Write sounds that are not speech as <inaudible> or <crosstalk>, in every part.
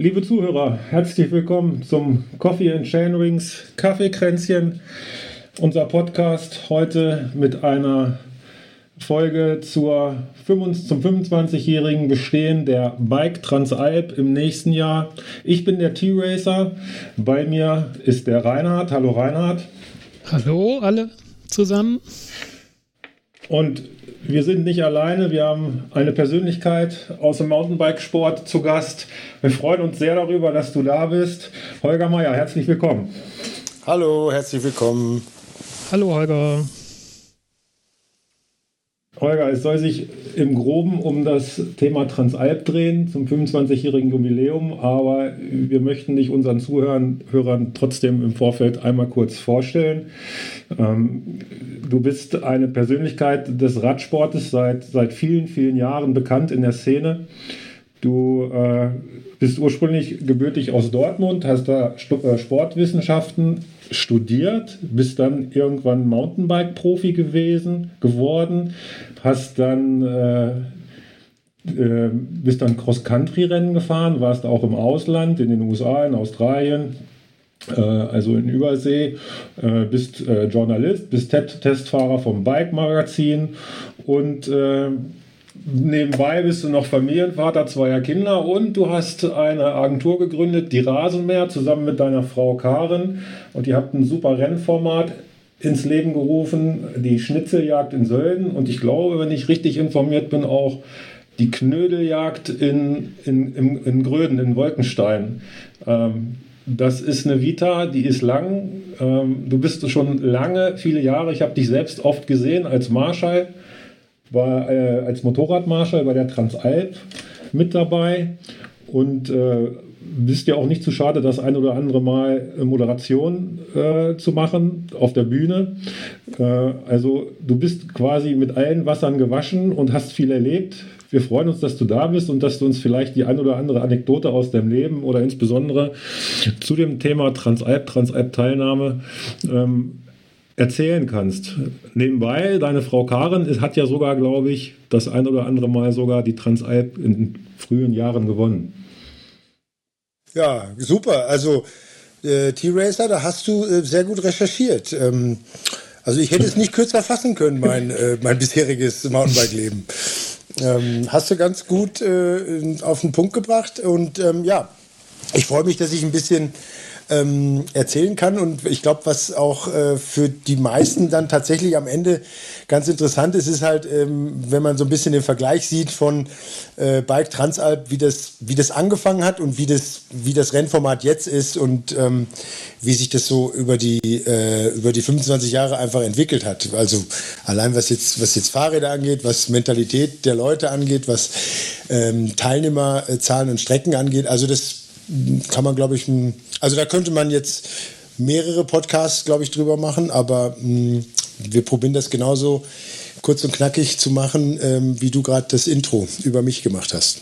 Liebe Zuhörer, herzlich willkommen zum Coffee and Chainrings Kaffeekränzchen. Unser Podcast heute mit einer Folge zur, zum 25-jährigen Bestehen der Bike Transalp im nächsten Jahr. Ich bin der T-Racer. Bei mir ist der Reinhard. Hallo Reinhard. Hallo alle zusammen. Und wir sind nicht alleine, wir haben eine Persönlichkeit aus dem Mountainbikesport zu Gast. Wir freuen uns sehr darüber, dass du da bist. Holger Meier, herzlich willkommen. Hallo, herzlich willkommen. Hallo Holger. Holger, es soll sich im Groben um das Thema Transalp drehen zum 25-jährigen Jubiläum, aber wir möchten dich unseren Zuhörern Hörern trotzdem im Vorfeld einmal kurz vorstellen. Ähm, du bist eine Persönlichkeit des Radsportes seit, seit vielen, vielen Jahren bekannt in der Szene. Du äh, bist ursprünglich gebürtig aus Dortmund, hast da äh, Sportwissenschaften studiert, bist dann irgendwann Mountainbike-Profi gewesen, geworden, hast dann äh, äh, dann Cross-Country-Rennen gefahren, warst auch im Ausland, in den USA, in Australien, äh, also in Übersee, äh, bist äh, Journalist, bist Testfahrer vom Bike-Magazin und äh, nebenbei bist du noch Familienvater zweier Kinder und du hast eine Agentur gegründet, die Rasenmäher, zusammen mit deiner Frau Karin. Und ihr habt ein super Rennformat ins Leben gerufen, die Schnitzeljagd in Sölden. Und ich glaube, wenn ich richtig informiert bin, auch die Knödeljagd in, in, in, in Gröden, in Wolkenstein. Ähm, das ist eine Vita, die ist lang. Ähm, du bist schon lange, viele Jahre. Ich habe dich selbst oft gesehen als Marschall war äh, als Motorradmarschall bei der Transalp mit dabei und äh, bist ja auch nicht zu schade, das ein oder andere Mal Moderation äh, zu machen auf der Bühne. Äh, also du bist quasi mit allen Wassern gewaschen und hast viel erlebt. Wir freuen uns, dass du da bist und dass du uns vielleicht die ein oder andere Anekdote aus deinem Leben oder insbesondere zu dem Thema Transalp, Transalp-Teilnahme ähm, erzählen kannst. Nebenbei, deine Frau Karen hat ja sogar, glaube ich, das ein oder andere Mal sogar die Transalp in frühen Jahren gewonnen. Ja, super. Also äh, T-Racer, da hast du äh, sehr gut recherchiert. Ähm, also ich hätte es nicht kürzer fassen können, mein, äh, mein bisheriges Mountainbike-Leben. Ähm, hast du ganz gut äh, auf den Punkt gebracht und ähm, ja, ich freue mich, dass ich ein bisschen ähm, erzählen kann. Und ich glaube, was auch äh, für die meisten dann tatsächlich am Ende ganz interessant ist, ist halt, ähm, wenn man so ein bisschen den Vergleich sieht von äh, Bike Transalp, wie das, wie das angefangen hat und wie das, wie das Rennformat jetzt ist und ähm, wie sich das so über die, äh, über die 25 Jahre einfach entwickelt hat. Also allein was jetzt, was jetzt Fahrräder angeht, was Mentalität der Leute angeht, was ähm, Teilnehmerzahlen und Strecken angeht. Also das kann man, glaube ich, also da könnte man jetzt mehrere Podcasts, glaube ich, drüber machen, aber mh, wir probieren das genauso kurz und knackig zu machen, ähm, wie du gerade das Intro über mich gemacht hast.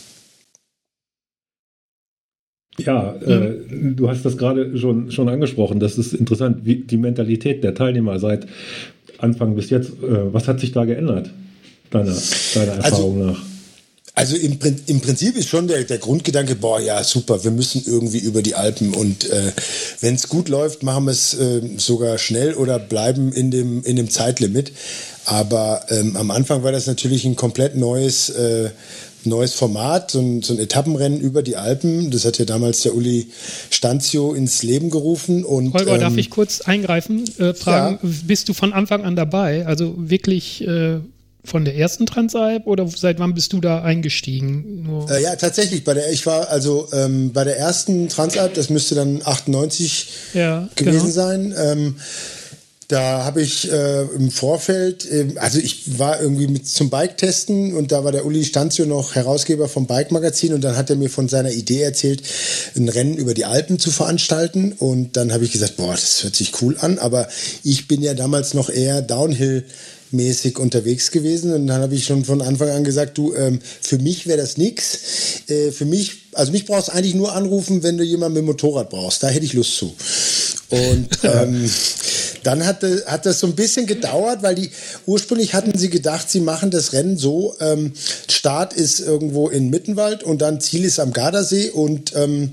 Ja, äh, du hast das gerade schon, schon angesprochen. Das ist interessant, wie die Mentalität der Teilnehmer seit Anfang bis jetzt. Äh, was hat sich da geändert, deiner, deiner also Erfahrung also, nach? Also im, im Prinzip ist schon der, der Grundgedanke, boah, ja, super, wir müssen irgendwie über die Alpen und äh, wenn es gut läuft, machen wir es äh, sogar schnell oder bleiben in dem, in dem Zeitlimit. Aber ähm, am Anfang war das natürlich ein komplett neues, äh, neues Format, so ein, so ein Etappenrennen über die Alpen. Das hat ja damals der Uli Stanzio ins Leben gerufen. Und, Holger, ähm, darf ich kurz eingreifen? Äh, fragen, ja. bist du von Anfang an dabei? Also wirklich äh, von der ersten Transalp oder seit wann bist du da eingestiegen? Äh, ja, tatsächlich. Bei der, ich war also ähm, bei der ersten Transalp, das müsste dann 98 ja, gewesen genau. sein. Ähm, da habe ich äh, im Vorfeld, äh, also ich war irgendwie mit zum Bike-Testen und da war der Uli Stanzio noch Herausgeber vom Bike-Magazin und dann hat er mir von seiner Idee erzählt, ein Rennen über die Alpen zu veranstalten und dann habe ich gesagt, boah, das hört sich cool an, aber ich bin ja damals noch eher Downhill mäßig unterwegs gewesen und dann habe ich schon von Anfang an gesagt, du, ähm, für mich wäre das nix. Äh, für mich, also mich brauchst du eigentlich nur anrufen, wenn du jemanden mit dem Motorrad brauchst. Da hätte ich Lust zu. Und <laughs> ähm, dann hat, hat das so ein bisschen gedauert, weil die ursprünglich hatten sie gedacht, sie machen das Rennen so, ähm, Start ist irgendwo in Mittenwald und dann Ziel ist am Gardasee und ähm,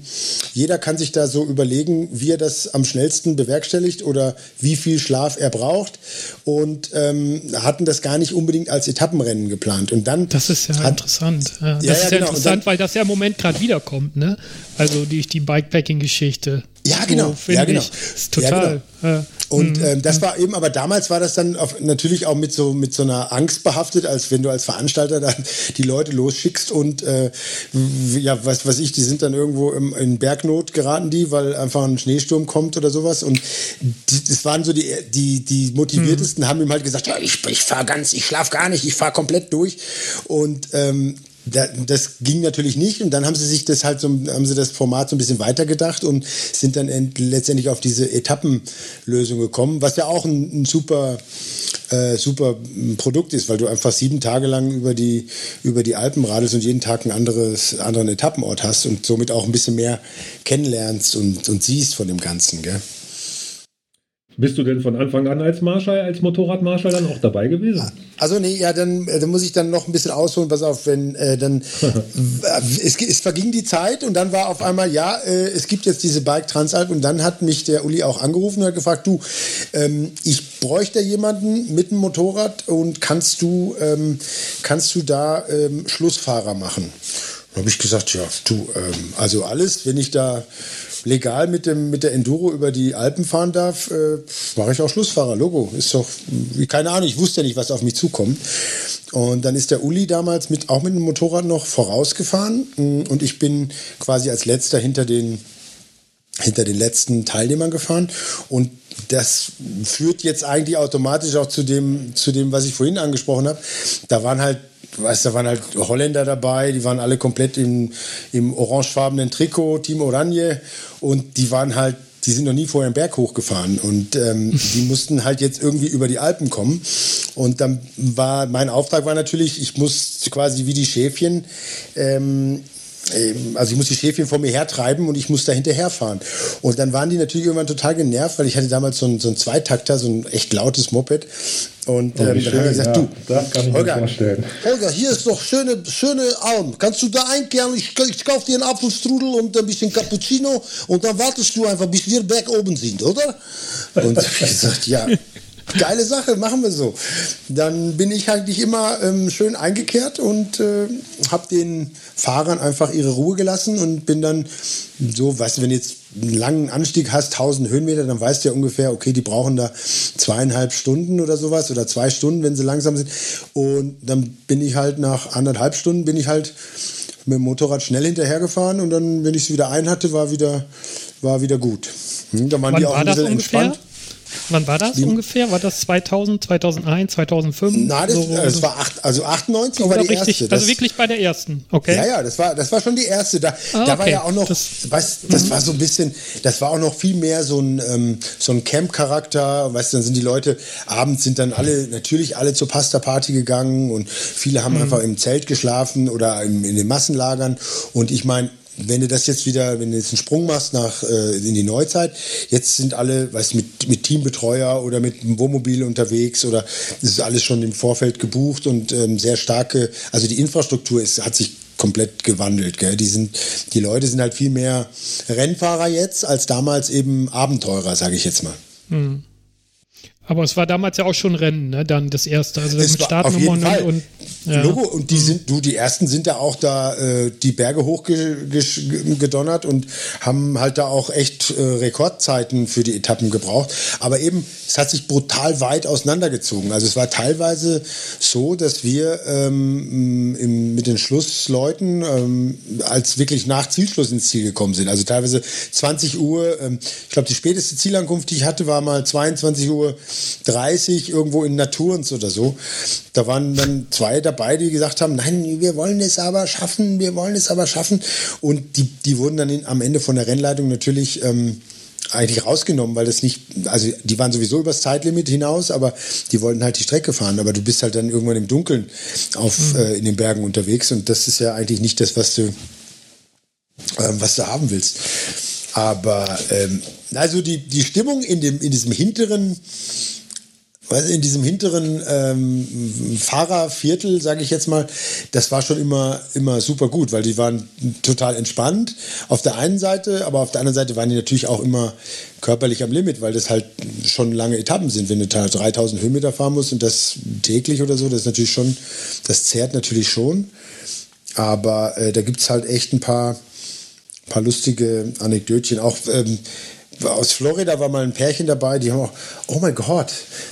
jeder kann sich da so überlegen, wie er das am schnellsten bewerkstelligt oder wie viel Schlaf er braucht und ähm, hatten das gar nicht unbedingt als Etappenrennen geplant. Und dann das ist ja hat, interessant. Ja, das ja, ist ja, genau. interessant, dann, weil das ja im Moment gerade wiederkommt, ne? Also durch die Bikepacking-Geschichte. Ja, genau. So, ja, genau. Total. Ja, genau. Und mhm. ähm, das war eben, aber damals war das dann auf, natürlich auch mit so mit so einer Angst behaftet, als wenn du als Veranstalter dann <laughs> die Leute losschickst und äh, ja, was weiß ich, die sind dann irgendwo im, in Bergnot geraten die, weil einfach ein Schneesturm kommt oder sowas. Und die, das waren so die die die motiviertesten, mhm. haben ihm halt gesagt, ja, ich, ich fahre ganz, ich schlaf gar nicht, ich fahre komplett durch. Und ähm, das ging natürlich nicht und dann haben sie sich das halt so, haben sie das Format so ein bisschen weitergedacht und sind dann letztendlich auf diese Etappenlösung gekommen, was ja auch ein, ein super, äh, super Produkt ist, weil du einfach sieben Tage lang über die, über die Alpen radelst und jeden Tag einen anderes, anderen Etappenort hast und somit auch ein bisschen mehr kennenlernst und, und siehst von dem Ganzen. Gell? Bist du denn von Anfang an als Marschall, als Motorradmarschall dann auch dabei gewesen? Also nee, ja, dann, äh, dann muss ich dann noch ein bisschen ausholen. Pass auf, wenn äh, dann <laughs> es, es, verging die Zeit und dann war auf einmal ja, äh, es gibt jetzt diese Bike Transalp und dann hat mich der Uli auch angerufen und hat gefragt, du, ähm, ich bräuchte jemanden mit dem Motorrad und kannst du ähm, kannst du da ähm, Schlussfahrer machen? Da habe ich gesagt, ja, du, ähm, also alles, wenn ich da legal mit, dem, mit der Enduro über die Alpen fahren darf, äh, mache ich auch Schlussfahrer. Logo. Ist doch, keine Ahnung, ich wusste ja nicht, was auf mich zukommt. Und dann ist der Uli damals mit, auch mit dem Motorrad noch vorausgefahren. Mm, und ich bin quasi als letzter hinter den, hinter den letzten Teilnehmern gefahren. Und das führt jetzt eigentlich automatisch auch zu dem, zu dem, was ich vorhin angesprochen habe. Da waren halt weißt, da waren halt Holländer dabei, die waren alle komplett im, im orangefarbenen Trikot, Team Oranje und die waren halt die sind noch nie vorher einen Berg hochgefahren und ähm, <laughs> die mussten halt jetzt irgendwie über die Alpen kommen. Und dann war mein Auftrag war natürlich, ich muss quasi wie die Schäfchen ähm, also ich muss die Schäfchen vor mir hertreiben und ich muss da hinterherfahren. Und dann waren die natürlich irgendwann total genervt, weil ich hatte damals so ein, so ein Zweitakter, so ein echt lautes Moped. Und oh, ähm, dann habe ich gesagt, ja, du, das kann ich Holger, mir vorstellen. Holger, hier ist doch schöne, schöne Alm. Kannst du da einkehren? Ich, ich kaufe dir einen Apfelstrudel und ein bisschen Cappuccino und dann wartest du einfach, bis wir berg oben sind, oder? Und ich gesagt, ja, <laughs> geile Sache, machen wir so. Dann bin ich eigentlich immer ähm, schön eingekehrt und äh, habe den Fahrern einfach ihre Ruhe gelassen und bin dann so, weißt du, wenn jetzt einen langen Anstieg hast, 1000 Höhenmeter, dann weißt du ja ungefähr, okay, die brauchen da zweieinhalb Stunden oder sowas oder zwei Stunden, wenn sie langsam sind. Und dann bin ich halt nach anderthalb Stunden, bin ich halt mit dem Motorrad schnell hinterhergefahren und dann, wenn ich es wieder ein hatte, war wieder, war wieder gut. Hm, da waren Wann die auch war ein bisschen entspannt. Wann war das Die, ungefähr? War das 2000, 2001, 2005? Nein, das, so, das war acht, also 98 war die richtig, erste. Also das, also wirklich bei der ersten, okay? Ja, ja, das war, das war schon die erste. Da, ah, da war ja auch noch, das, weißt, das war so ein bisschen, das war auch noch viel mehr so ein, ähm, so ein Camp-Charakter. Weißt du, dann sind die Leute, abends sind dann alle, natürlich alle zur Pasta-Party gegangen und viele haben mhm. einfach im Zelt geschlafen oder in, in den Massenlagern. Und ich meine, wenn du das jetzt wieder, wenn du jetzt einen Sprung machst nach äh, in die Neuzeit, jetzt sind alle, weißt mit mit Teambetreuer oder mit einem Wohnmobil unterwegs oder das ist alles schon im Vorfeld gebucht und ähm, sehr starke, also die Infrastruktur ist hat sich komplett gewandelt. Gell? Die sind, die Leute sind halt viel mehr Rennfahrer jetzt als damals eben Abenteurer, sage ich jetzt mal. Hm. Aber es war damals ja auch schon Rennen, ne? Dann das erste, also es mit Startnummern und, und ja. Logo und die mhm. sind, du, die ersten sind da auch da äh, die Berge hochgedonnert und haben halt da auch echt äh, Rekordzeiten für die Etappen gebraucht. Aber eben, es hat sich brutal weit auseinandergezogen. Also es war teilweise so, dass wir ähm, im, mit den Schlussleuten ähm, als wirklich nach Zielschluss ins Ziel gekommen sind. Also teilweise 20 Uhr. Ähm, ich glaube, die späteste Zielankunft, die ich hatte, war mal 22 Uhr 30 irgendwo in Naturens oder so. Da waren dann zwei dabei, die gesagt haben, nein, wir wollen es aber schaffen, wir wollen es aber schaffen. Und die, die wurden dann in, am Ende von der Rennleitung natürlich ähm, eigentlich rausgenommen, weil das nicht, also die waren sowieso übers Zeitlimit hinaus, aber die wollten halt die Strecke fahren. Aber du bist halt dann irgendwann im Dunkeln auf, mhm. äh, in den Bergen unterwegs und das ist ja eigentlich nicht das, was du, äh, was du haben willst. Aber ähm, also die, die Stimmung in, dem, in diesem hinteren Weißt in diesem hinteren ähm, Fahrerviertel, sage ich jetzt mal, das war schon immer, immer super gut, weil die waren total entspannt auf der einen Seite, aber auf der anderen Seite waren die natürlich auch immer körperlich am Limit, weil das halt schon lange Etappen sind. Wenn du da 3000 Höhenmeter fahren musst und das täglich oder so, das ist natürlich schon, das zehrt natürlich schon. Aber äh, da gibt es halt echt ein paar, paar lustige Anekdötchen. Auch ähm, aus Florida war mal ein Pärchen dabei, die haben auch, oh my God,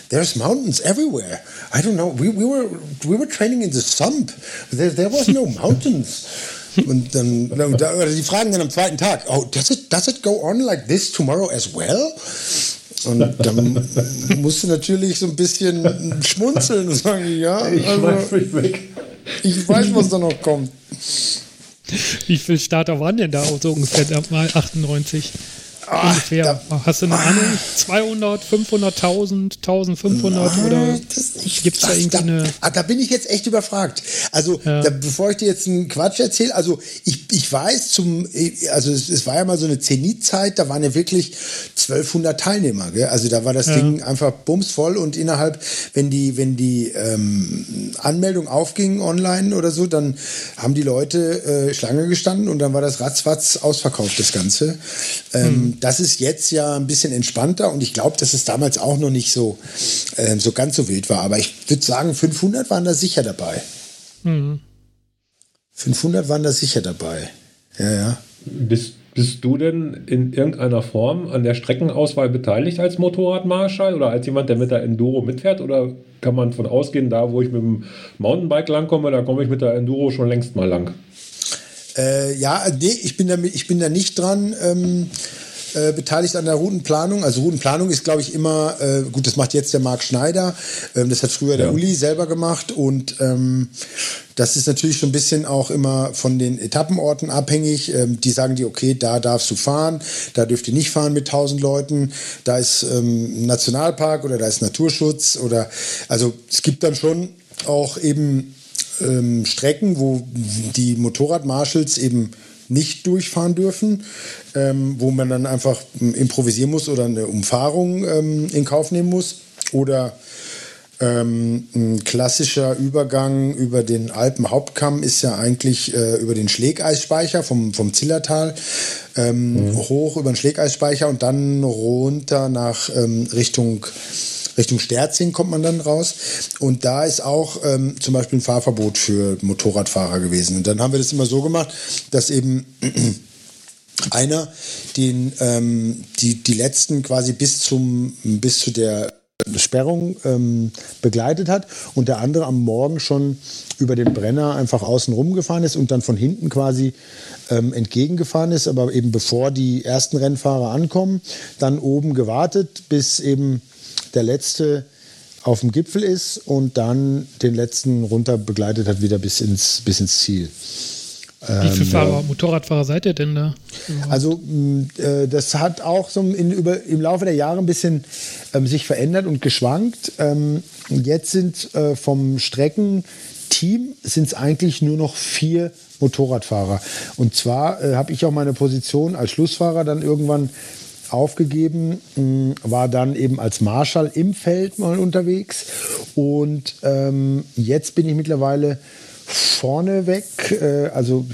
there's mountains everywhere. I don't know, we, we, were, we were training in the sump. There, there was no <laughs> mountains. Und dann, oder die fragen dann am zweiten Tag, oh, does it, does it go on like this tomorrow as well? Und dann <laughs> musst du natürlich so ein bisschen schmunzeln und sagen, ja, ich, also, weg. ich weiß, was da noch kommt. Wie viele Starter waren denn da so ungefähr mal 98? Ach, ungefähr. Da, Hast du eine Ahnung? 200, 500.000, 1500 oder gibt es da irgendwie eine. Ah, da bin ich jetzt echt überfragt. Also, ja. da, bevor ich dir jetzt einen Quatsch erzähle, also ich, ich weiß, zum, also es, es war ja mal so eine Zenit-Zeit, da waren ja wirklich 1200 Teilnehmer. Gell? Also da war das ja. Ding einfach bumsvoll und innerhalb, wenn die, wenn die ähm, Anmeldung aufging online oder so, dann haben die Leute äh, Schlange gestanden und dann war das ratzfatz ausverkauft, das Ganze. Ähm, hm das ist jetzt ja ein bisschen entspannter und ich glaube, dass es damals auch noch nicht so, äh, so ganz so wild war. Aber ich würde sagen, 500 waren da sicher dabei. Mhm. 500 waren da sicher dabei. Ja, ja. Bist, bist du denn in irgendeiner Form an der Streckenauswahl beteiligt als Motorradmarschall oder als jemand, der mit der Enduro mitfährt? Oder kann man von ausgehen, da wo ich mit dem Mountainbike langkomme, da komme ich mit der Enduro schon längst mal lang? Äh, ja, nee, ich bin da, ich bin da nicht dran. Ähm, äh, beteiligt an der Routenplanung. Also Routenplanung ist, glaube ich, immer, äh, gut, das macht jetzt der Marc Schneider, ähm, das hat früher der Uli selber gemacht und ähm, das ist natürlich schon ein bisschen auch immer von den Etappenorten abhängig. Ähm, die sagen dir, okay, da darfst du fahren, da dürft ihr nicht fahren mit 1000 Leuten, da ist ähm, Nationalpark oder da ist Naturschutz oder, also es gibt dann schon auch eben ähm, Strecken, wo die Motorradmarschals eben nicht durchfahren dürfen, ähm, wo man dann einfach ähm, improvisieren muss oder eine Umfahrung ähm, in Kauf nehmen muss. Oder ähm, ein klassischer Übergang über den Alpenhauptkamm ist ja eigentlich äh, über den Schlägeisspeicher vom, vom Zillertal ähm, mhm. hoch über den Schlägeisspeicher und dann runter nach ähm, Richtung Richtung Sterzing kommt man dann raus. Und da ist auch ähm, zum Beispiel ein Fahrverbot für Motorradfahrer gewesen. Und dann haben wir das immer so gemacht, dass eben <clears throat> einer den, ähm, die, die letzten quasi bis, zum, bis zu der Sperrung ähm, begleitet hat und der andere am Morgen schon über den Brenner einfach außen rumgefahren ist und dann von hinten quasi ähm, entgegengefahren ist, aber eben bevor die ersten Rennfahrer ankommen, dann oben gewartet, bis eben der letzte auf dem Gipfel ist und dann den letzten runter begleitet hat, wieder bis ins, bis ins Ziel. Wie viele ähm, Fahrer, ja. Motorradfahrer seid ihr denn da? Also äh, das hat auch so in, über, im Laufe der Jahre ein bisschen ähm, sich verändert und geschwankt. Ähm, jetzt sind äh, vom Streckenteam sind es eigentlich nur noch vier Motorradfahrer. Und zwar äh, habe ich auch meine Position als Schlussfahrer dann irgendwann aufgegeben, mm, war dann eben als Marschall im Feld mal unterwegs und ähm, jetzt bin ich mittlerweile vorneweg, äh, also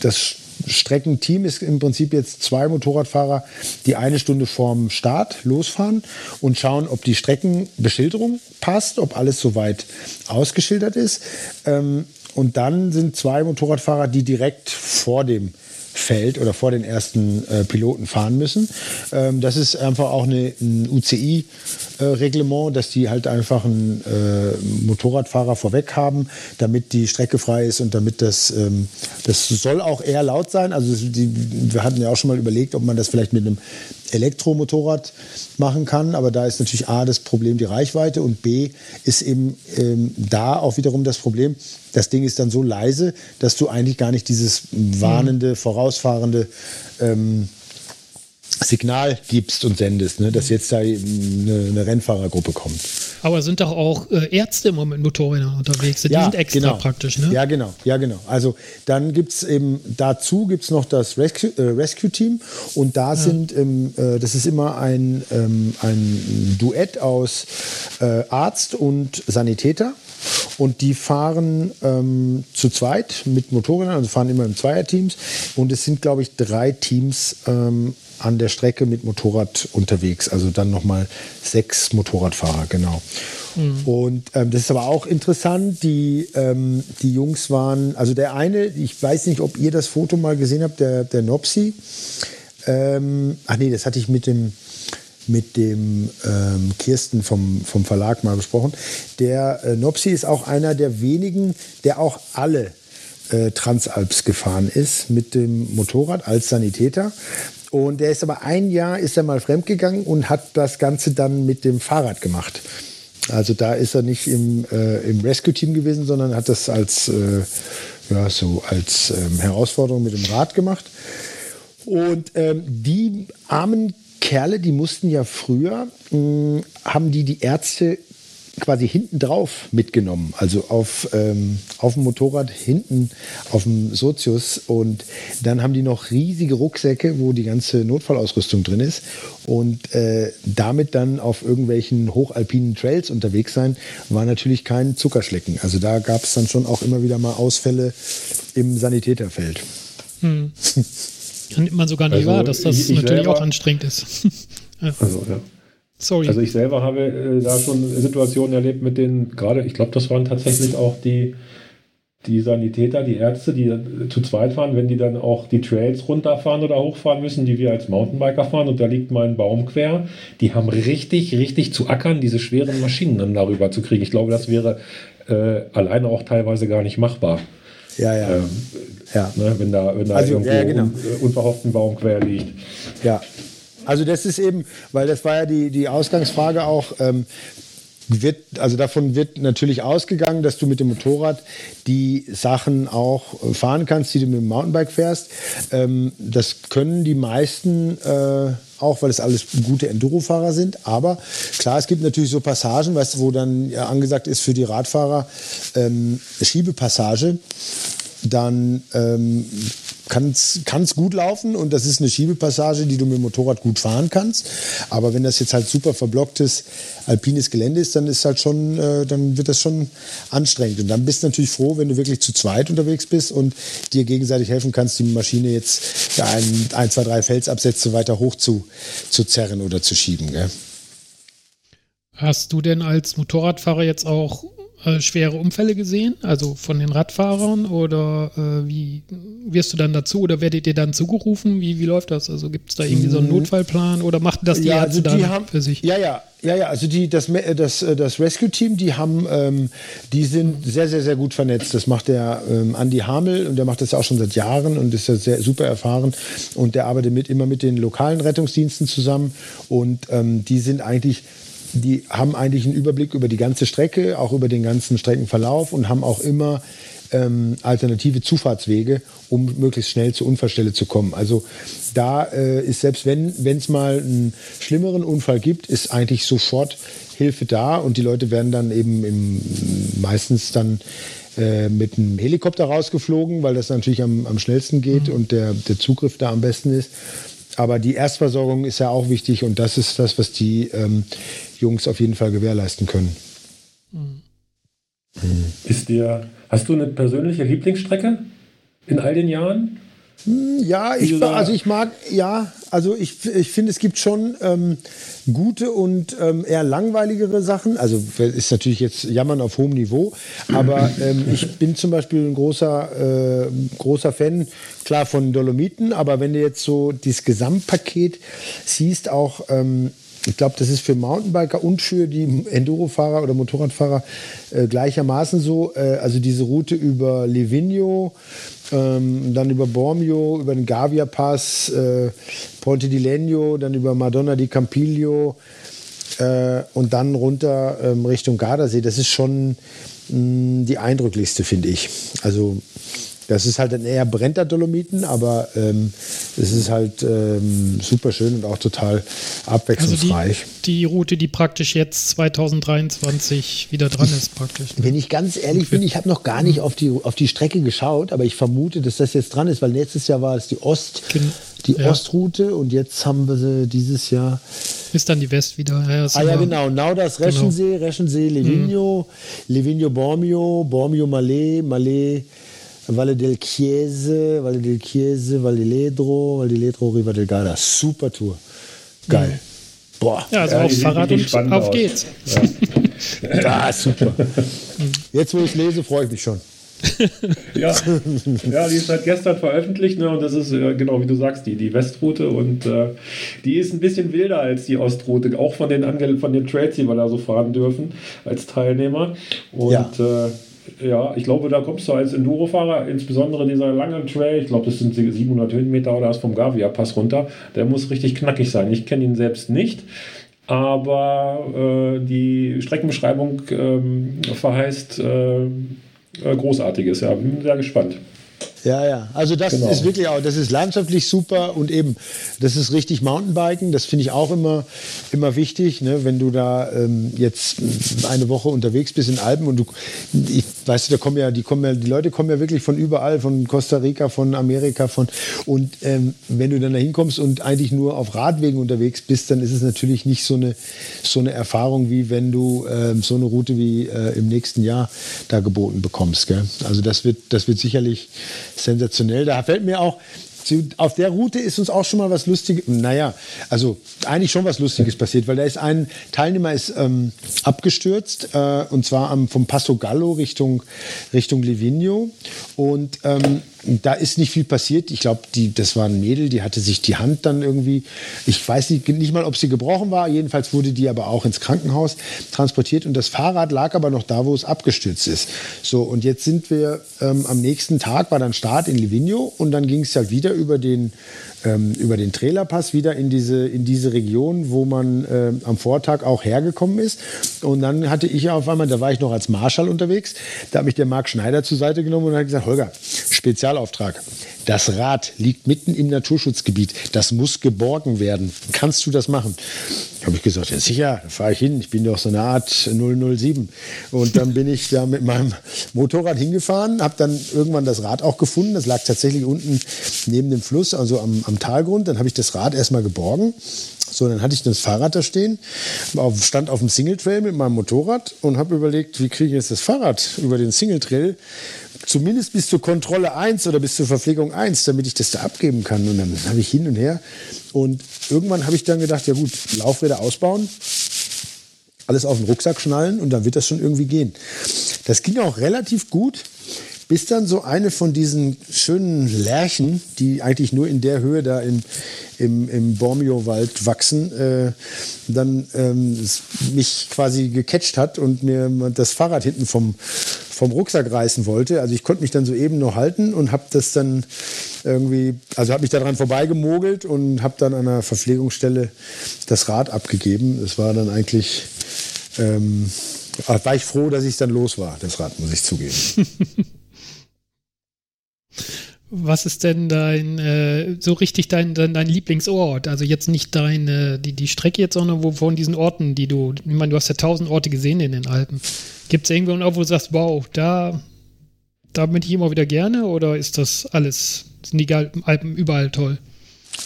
das Streckenteam ist im Prinzip jetzt zwei Motorradfahrer, die eine Stunde vorm Start losfahren und schauen, ob die Streckenbeschilderung passt, ob alles soweit ausgeschildert ist. Ähm, und dann sind zwei Motorradfahrer, die direkt vor dem Feld oder vor den ersten äh, Piloten fahren müssen. Ähm, das ist einfach auch eine, ein UCI-Reglement, äh, dass die halt einfach einen äh, Motorradfahrer vorweg haben, damit die Strecke frei ist und damit das, ähm, das soll auch eher laut sein. Also die, wir hatten ja auch schon mal überlegt, ob man das vielleicht mit einem Elektromotorrad machen kann. Aber da ist natürlich A das Problem die Reichweite und B ist eben ähm, da auch wiederum das Problem, das Ding ist dann so leise, dass du eigentlich gar nicht dieses warnende, vorausfahrende ähm, Signal gibst und sendest, ne, dass jetzt da eine, eine Rennfahrergruppe kommt. Aber sind doch auch äh, Ärzte immer mit Motorrädern unterwegs. Die ja, sind extra genau. praktisch, ne? Ja, genau, ja, genau. Also dann gibt es eben dazu gibt's noch das Rescue, äh, Rescue Team und da ja. sind, ähm, äh, das ist immer ein, ähm, ein Duett aus äh, Arzt und Sanitäter. Und die fahren ähm, zu zweit mit Motorrädern, also fahren immer in Zweierteams. Und es sind, glaube ich, drei Teams ähm, an der Strecke mit Motorrad unterwegs. Also dann nochmal sechs Motorradfahrer, genau. Mhm. Und ähm, das ist aber auch interessant. Die, ähm, die Jungs waren, also der eine, ich weiß nicht, ob ihr das Foto mal gesehen habt, der, der Nopsi. Ähm, ach nee, das hatte ich mit dem, mit dem ähm, Kirsten vom, vom Verlag mal besprochen. Der äh, Nopsi ist auch einer der wenigen, der auch alle äh, Transalps gefahren ist mit dem Motorrad als Sanitäter. Und der ist aber ein Jahr ist er mal fremdgegangen und hat das Ganze dann mit dem Fahrrad gemacht. Also da ist er nicht im, äh, im Rescue-Team gewesen, sondern hat das als, äh, ja, so als ähm, Herausforderung mit dem Rad gemacht. Und ähm, die armen Kerle, die mussten ja früher, mh, haben die die Ärzte quasi hinten drauf mitgenommen, also auf, ähm, auf dem Motorrad hinten auf dem Sozius und dann haben die noch riesige Rucksäcke, wo die ganze Notfallausrüstung drin ist und äh, damit dann auf irgendwelchen hochalpinen Trails unterwegs sein, war natürlich kein Zuckerschlecken. Also da gab es dann schon auch immer wieder mal Ausfälle im Sanitäterfeld. Hm. <laughs> Nimmt man sogar nicht also wahr, dass das ich, ich natürlich selber, auch anstrengend ist. <laughs> ja. Also ja. Sorry. Also ich selber habe äh, da schon Situationen erlebt mit den, gerade, ich glaube, das waren tatsächlich auch die, die Sanitäter, die Ärzte, die zu zweit fahren, wenn die dann auch die Trails runterfahren oder hochfahren müssen, die wir als Mountainbiker fahren und da liegt mal ein Baum quer, die haben richtig, richtig zu ackern, diese schweren Maschinen dann darüber zu kriegen. Ich glaube, das wäre äh, alleine auch teilweise gar nicht machbar. Ja, ja. Ähm, ja. Ne, wenn da, wenn da also, irgendwo ja, genau. un, äh, unverhofft ein Baum quer liegt. Ja, also das ist eben, weil das war ja die, die Ausgangsfrage auch, ähm, wird, also davon wird natürlich ausgegangen, dass du mit dem Motorrad die Sachen auch fahren kannst, die du mit dem Mountainbike fährst. Ähm, das können die meisten äh, auch, weil es alles gute Enduro-Fahrer sind. Aber klar, es gibt natürlich so Passagen, weißt wo dann ja, angesagt ist für die Radfahrer ähm, Schiebepassage. Dann ähm, kann es gut laufen und das ist eine Schiebepassage, die du mit dem Motorrad gut fahren kannst. Aber wenn das jetzt halt super verblocktes alpines Gelände ist, dann ist halt schon, äh, dann wird das schon anstrengend. Und dann bist du natürlich froh, wenn du wirklich zu zweit unterwegs bist und dir gegenseitig helfen kannst, die Maschine jetzt ein, ein, zwei, drei Felsabsätze weiter hoch zu, zu zerren oder zu schieben. Gell? Hast du denn als Motorradfahrer jetzt auch äh, schwere Unfälle gesehen, also von den Radfahrern oder äh, wie wirst du dann dazu oder werdet ihr dann zugerufen? Wie, wie läuft das? Also gibt es da irgendwie so einen mhm. Notfallplan oder macht das die ja, Ärzte also die dann haben, für sich? Ja, ja, ja, ja, also die, das, das, das Rescue-Team, die haben, ähm, die sind sehr, sehr, sehr gut vernetzt. Das macht der ähm, Andi Hamel und der macht das auch schon seit Jahren und ist ja sehr super erfahren und der arbeitet mit, immer mit den lokalen Rettungsdiensten zusammen und ähm, die sind eigentlich die haben eigentlich einen Überblick über die ganze Strecke, auch über den ganzen Streckenverlauf und haben auch immer ähm, alternative Zufahrtswege, um möglichst schnell zur Unfallstelle zu kommen. Also da äh, ist selbst wenn es mal einen schlimmeren Unfall gibt, ist eigentlich sofort Hilfe da und die Leute werden dann eben im, meistens dann äh, mit einem Helikopter rausgeflogen, weil das natürlich am, am schnellsten geht mhm. und der, der Zugriff da am besten ist. Aber die Erstversorgung ist ja auch wichtig und das ist das, was die ähm, Jungs auf jeden Fall gewährleisten können. Mhm. Ist dir, hast du eine persönliche Lieblingsstrecke in all den Jahren? Hm, ja, ich, also ich mag, ja, also ich, ich finde, es gibt schon ähm, gute und ähm, eher langweiligere Sachen. Also ist natürlich jetzt Jammern auf hohem Niveau, aber <clears throat> ähm, ich bin zum Beispiel ein großer, äh, großer Fan, klar von Dolomiten, aber wenn du jetzt so dieses Gesamtpaket siehst, auch ähm, ich glaube, das ist für Mountainbiker und für die Enduro-Fahrer oder Motorradfahrer äh, gleichermaßen so. Äh, also diese Route über Livigno, ähm, dann über Bormio, über den Gavia Pass, äh, Ponte di Legno, dann über Madonna di Campiglio äh, und dann runter ähm, Richtung Gardasee. Das ist schon mh, mm, die eindrücklichste, finde ich. Also das ist halt ein eher brennter Dolomiten, aber ähm, es ist halt ähm, super schön und auch total abwechslungsreich. Also die, die, Route, die praktisch jetzt 2023 wieder dran ist, praktisch. Ne? Wenn ich ganz ehrlich bin, ich habe noch gar nicht auf die, auf die Strecke geschaut, aber ich vermute, dass das jetzt dran ist, weil letztes Jahr war es die Ost, die ja. Ostroute und jetzt haben wir sie dieses Jahr. Ist dann die West wieder. Ja, ah ja, genau. Naudas genau. Reschensee, genau. Reschensee, Livigno, mhm. Livigno Bormio, Bormio Malé, Malé Valle del Chiese, Valle del Chiese, Valle Ledro, Valle Ledro, Riva del Garda. Super Tour. Geil. Mhm. Boah. Ja, also ja, auf Fahrrad und auf aus. geht's. Ja. <laughs> ja, super. Jetzt, wo ich lese, freue ich mich schon. <laughs> ja. ja, die ist seit gestern veröffentlicht ne, und das ist äh, genau wie du sagst, die, die Westroute und äh, die ist ein bisschen wilder als die Ostroute, auch von den, von den Trails, die wir da so fahren dürfen als Teilnehmer. Und ja. äh, ja, ich glaube, da kommst du als Enduro-Fahrer, insbesondere dieser lange Trail, ich glaube, das sind 700 Höhenmeter oder was vom Gavia-Pass runter, der muss richtig knackig sein. Ich kenne ihn selbst nicht, aber äh, die Streckenbeschreibung ähm, verheißt äh, äh Großartiges. Ja, bin sehr gespannt. Ja, ja. Also das genau. ist wirklich auch, das ist landschaftlich super und eben, das ist richtig Mountainbiken. Das finde ich auch immer, immer wichtig, ne? wenn du da ähm, jetzt eine Woche unterwegs bist in Alpen und du, ich weißt du, da kommen ja, die kommen ja, die Leute kommen ja wirklich von überall, von Costa Rica, von Amerika, von und ähm, wenn du dann da hinkommst und eigentlich nur auf Radwegen unterwegs bist, dann ist es natürlich nicht so eine so eine Erfahrung wie wenn du ähm, so eine Route wie äh, im nächsten Jahr da geboten bekommst. Gell? Also das wird, das wird sicherlich sensationell. Da fällt mir auch, auf der Route ist uns auch schon mal was Lustiges, naja, also eigentlich schon was Lustiges passiert, weil da ist ein Teilnehmer ist ähm, abgestürzt äh, und zwar am, vom Passo Gallo Richtung, Richtung Livigno und ähm, da ist nicht viel passiert. Ich glaube, das war ein Mädel, die hatte sich die Hand dann irgendwie, ich weiß nicht, nicht mal, ob sie gebrochen war. Jedenfalls wurde die aber auch ins Krankenhaus transportiert und das Fahrrad lag aber noch da, wo es abgestürzt ist. So, und jetzt sind wir ähm, am nächsten Tag, war dann Start in Livigno und dann ging es halt wieder über den ähm, über den Trailerpass wieder in diese, in diese Region, wo man äh, am Vortag auch hergekommen ist. Und dann hatte ich auf einmal, da war ich noch als Marschall unterwegs, da hat mich der Marc Schneider zur Seite genommen und hat gesagt, Holger, Spezialauftrag. Das Rad liegt mitten im Naturschutzgebiet. Das muss geborgen werden. Kannst du das machen? Habe ich gesagt, ja sicher, da fahre ich hin. Ich bin doch so eine Art 007. Und dann bin ich da mit meinem Motorrad hingefahren, habe dann irgendwann das Rad auch gefunden. Das lag tatsächlich unten neben dem Fluss, also am, am Talgrund. Dann habe ich das Rad erstmal geborgen. So, dann hatte ich das Fahrrad da stehen, stand auf dem Singletrail mit meinem Motorrad und habe überlegt, wie kriege ich jetzt das Fahrrad über den Singletrail zumindest bis zur Kontrolle 1 oder bis zur Verpflegung 1, damit ich das da abgeben kann. Und dann habe ich hin und her. Und irgendwann habe ich dann gedacht, ja gut, Laufräder ausbauen, alles auf den Rucksack schnallen und dann wird das schon irgendwie gehen. Das ging auch relativ gut, bis dann so eine von diesen schönen Lärchen, die eigentlich nur in der Höhe da im, im, im Bormio-Wald wachsen, äh, dann ähm, mich quasi gecatcht hat und mir das Fahrrad hinten vom, vom Rucksack reißen wollte. Also ich konnte mich dann so eben noch halten und habe das dann irgendwie, also habe mich daran vorbeigemogelt und habe dann an einer Verpflegungsstelle das Rad abgegeben. Es war dann eigentlich, ähm, war ich froh, dass ich dann los war, das Rad, muss ich zugeben. <laughs> Was ist denn dein, äh, so richtig dein, dein, dein, Lieblingsort? Also jetzt nicht deine, die, die Strecke jetzt, sondern wo von diesen Orten, die du, ich meine, du hast ja tausend Orte gesehen in den Alpen. Gibt es irgendwo einen Ort, wo du sagst, wow, da, da bin ich immer wieder gerne oder ist das alles, sind die Alpen überall toll?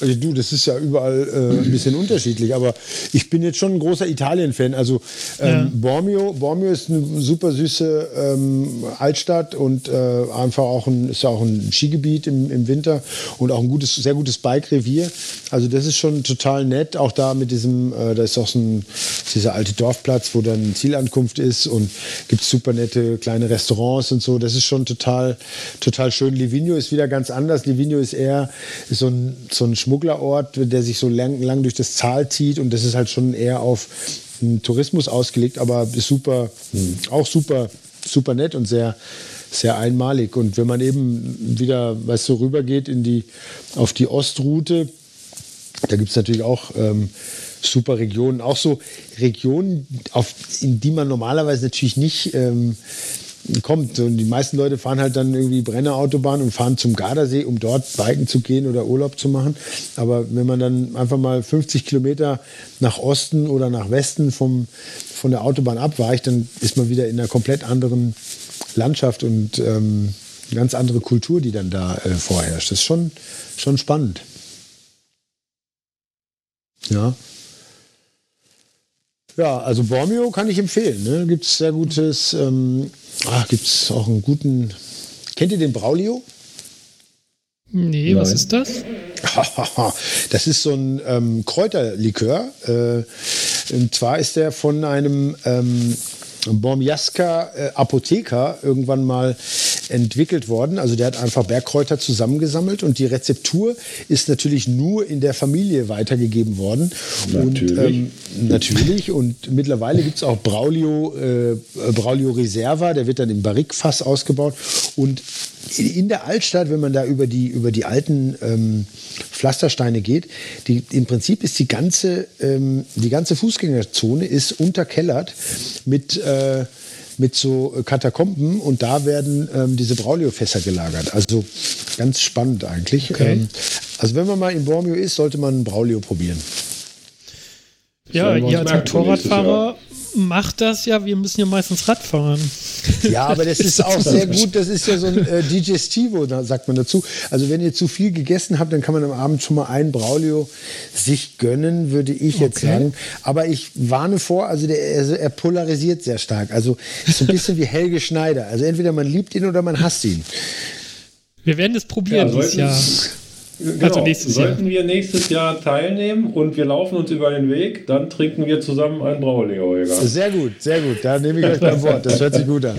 Also du, das ist ja überall äh, ein bisschen unterschiedlich, aber ich bin jetzt schon ein großer Italien-Fan. Also ähm, ja. Bormio, Bormio ist eine super süße ähm, Altstadt und äh, einfach auch ein, ist auch ein Skigebiet im, im Winter und auch ein gutes, sehr gutes Bike-Revier. Also das ist schon total nett. Auch da mit diesem, äh, da ist auch so ein, dieser alte Dorfplatz, wo dann Zielankunft ist und gibt super nette kleine Restaurants und so. Das ist schon total, total schön. Livigno ist wieder ganz anders. Livigno ist eher so ein, so ein Schmugglerort, der sich so lang, lang durch das Tal zieht und das ist halt schon eher auf Tourismus ausgelegt, aber ist super, mhm. auch super, super nett und sehr, sehr einmalig. Und wenn man eben wieder, weißt du, rübergeht in die, auf die Ostroute, da gibt es natürlich auch ähm, super Regionen, auch so Regionen, auf, in die man normalerweise natürlich nicht ähm, kommt. Und die meisten Leute fahren halt dann irgendwie Brennerautobahn und fahren zum Gardasee, um dort biken zu gehen oder Urlaub zu machen. Aber wenn man dann einfach mal 50 Kilometer nach Osten oder nach Westen vom, von der Autobahn abweicht, dann ist man wieder in einer komplett anderen Landschaft und ähm, eine ganz andere Kultur, die dann da äh, vorherrscht. Das ist schon, schon spannend. Ja. Ja, also Bormio kann ich empfehlen. Ne? Gibt es sehr gutes, ähm, ah, gibt es auch einen guten. Kennt ihr den Braulio? Nee, Nein. was ist das? <laughs> das ist so ein ähm, Kräuterlikör. Äh, und zwar ist der von einem ähm, Bormiaska äh, Apotheker irgendwann mal entwickelt worden. Also der hat einfach Bergkräuter zusammengesammelt und die Rezeptur ist natürlich nur in der Familie weitergegeben worden. Natürlich. Und, ähm, natürlich. Und mittlerweile gibt es auch Braulio, äh, Braulio Reserva, der wird dann im Barrikfass ausgebaut. Und in der Altstadt, wenn man da über die, über die alten ähm, Pflastersteine geht, die, im Prinzip ist die ganze, ähm, die ganze Fußgängerzone ist unterkellert mit, äh, mit so Katakomben und da werden ähm, diese Braulio-Fässer gelagert. Also ganz spannend eigentlich. Okay. Ähm, also wenn man mal in Bormio ist, sollte man Braulio probieren. Ja, ihr als Motorradfahrer macht das ja, wir müssen ja meistens Rad fahren. Ja, aber das <laughs> ist auch sehr gut. Das ist ja so ein äh, Digestivo, sagt man dazu. Also wenn ihr zu viel gegessen habt, dann kann man am Abend schon mal ein Braulio sich gönnen, würde ich jetzt okay. sagen. Aber ich warne vor, also der, also er polarisiert sehr stark. Also so ein bisschen wie Helge Schneider. Also entweder man liebt ihn oder man hasst ihn. Wir werden es probieren ja, dieses Jahr. Genau. Also nächstes Sollten Jahr. wir nächstes Jahr teilnehmen und wir laufen uns über den Weg, dann trinken wir zusammen ein Brauleo, Holger. Sehr gut, sehr gut. Da nehme ich euch beim Wort. Das hört sich gut an.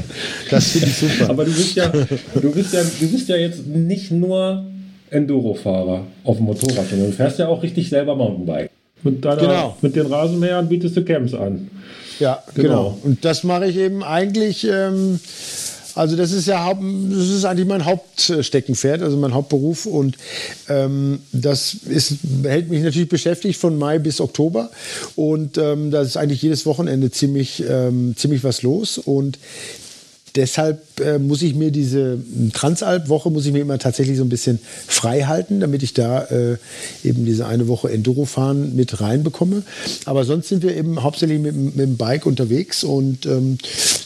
Das finde ich super. Aber du bist ja, du bist ja, du bist ja jetzt nicht nur Enduro-Fahrer auf dem Motorrad, sondern du fährst ja auch richtig selber Mountainbike. Mit, deiner, genau. mit den Rasenmähern bietest du Camps an. Ja, genau. genau. Und das mache ich eben eigentlich. Ähm, also das ist ja das ist eigentlich mein Hauptsteckenpferd, also mein Hauptberuf und ähm, das ist, hält mich natürlich beschäftigt von Mai bis Oktober und ähm, da ist eigentlich jedes Wochenende ziemlich, ähm, ziemlich was los und deshalb äh, muss ich mir diese Transalp-Woche muss ich mir immer tatsächlich so ein bisschen frei halten, damit ich da äh, eben diese eine Woche Enduro-Fahren mit reinbekomme. Aber sonst sind wir eben hauptsächlich mit, mit dem Bike unterwegs und ähm,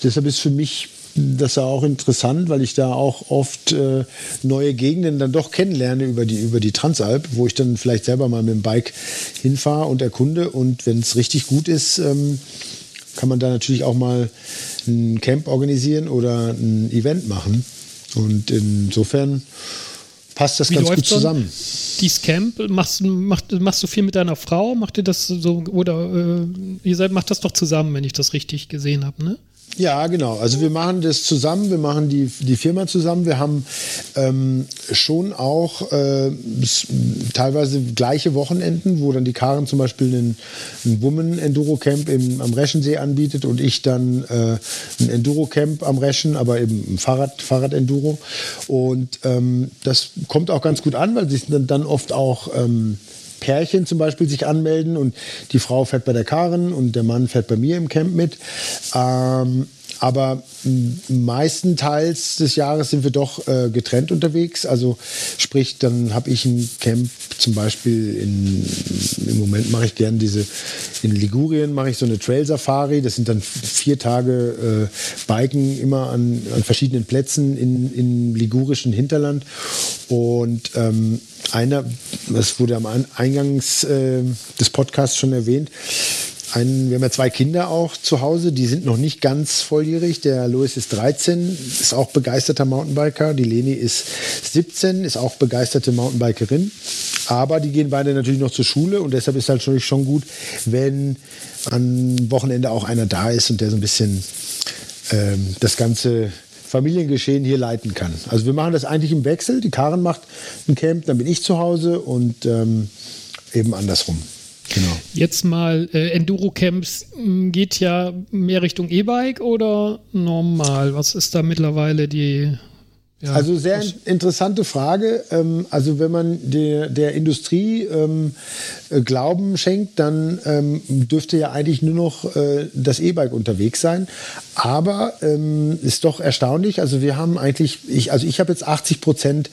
deshalb ist für mich das war auch interessant, weil ich da auch oft äh, neue Gegenden dann doch kennenlerne über die, über die Transalp, wo ich dann vielleicht selber mal mit dem Bike hinfahre und erkunde. Und wenn es richtig gut ist, ähm, kann man da natürlich auch mal ein Camp organisieren oder ein Event machen. Und insofern passt das Wie ganz gut zusammen. Dieses Camp, machst, machst, machst du viel mit deiner Frau? Macht ihr das so, oder äh, ihr seid, macht das doch zusammen, wenn ich das richtig gesehen habe, ne? Ja, genau. Also wir machen das zusammen, wir machen die, die Firma zusammen. Wir haben ähm, schon auch äh, teilweise gleiche Wochenenden, wo dann die Karen zum Beispiel einen, einen Woman Enduro Camp im, am Reschensee anbietet und ich dann äh, ein Enduro Camp am Reschen, aber eben ein Fahrrad, Fahrrad Enduro. Und ähm, das kommt auch ganz gut an, weil sich dann, dann oft auch ähm, Pärchen zum Beispiel sich anmelden und die Frau fährt bei der Karen und der Mann fährt bei mir im Camp mit. Ähm, aber meistenteils des Jahres sind wir doch äh, getrennt unterwegs. Also sprich, dann habe ich ein Camp zum Beispiel in, im Moment mache ich gern diese, in Ligurien mache ich so eine Trail Safari. Das sind dann vier Tage äh, Biken immer an, an verschiedenen Plätzen in, im ligurischen Hinterland. Und ähm, einer, das wurde am Eingangs äh, des Podcasts schon erwähnt, ein, wir haben ja zwei Kinder auch zu Hause, die sind noch nicht ganz volljährig. Der Louis ist 13, ist auch begeisterter Mountainbiker. Die Leni ist 17, ist auch begeisterte Mountainbikerin. Aber die gehen beide natürlich noch zur Schule und deshalb ist halt schon, schon gut, wenn am Wochenende auch einer da ist und der so ein bisschen ähm, das ganze Familiengeschehen hier leiten kann. Also wir machen das eigentlich im Wechsel. Die Karen macht ein Camp, dann bin ich zu Hause und ähm, eben andersrum. Genau. Jetzt mal äh, Enduro-Camps geht ja mehr Richtung E-Bike oder normal? Was ist da mittlerweile die Ja, also sehr interessante Frage. Ähm, also wenn man der, der Industrie ähm, äh, Glauben schenkt, dann ähm, dürfte ja eigentlich nur noch äh, das E-Bike unterwegs sein. Aber ähm, ist doch erstaunlich. Also wir haben eigentlich, ich, also ich habe jetzt 80 Prozent,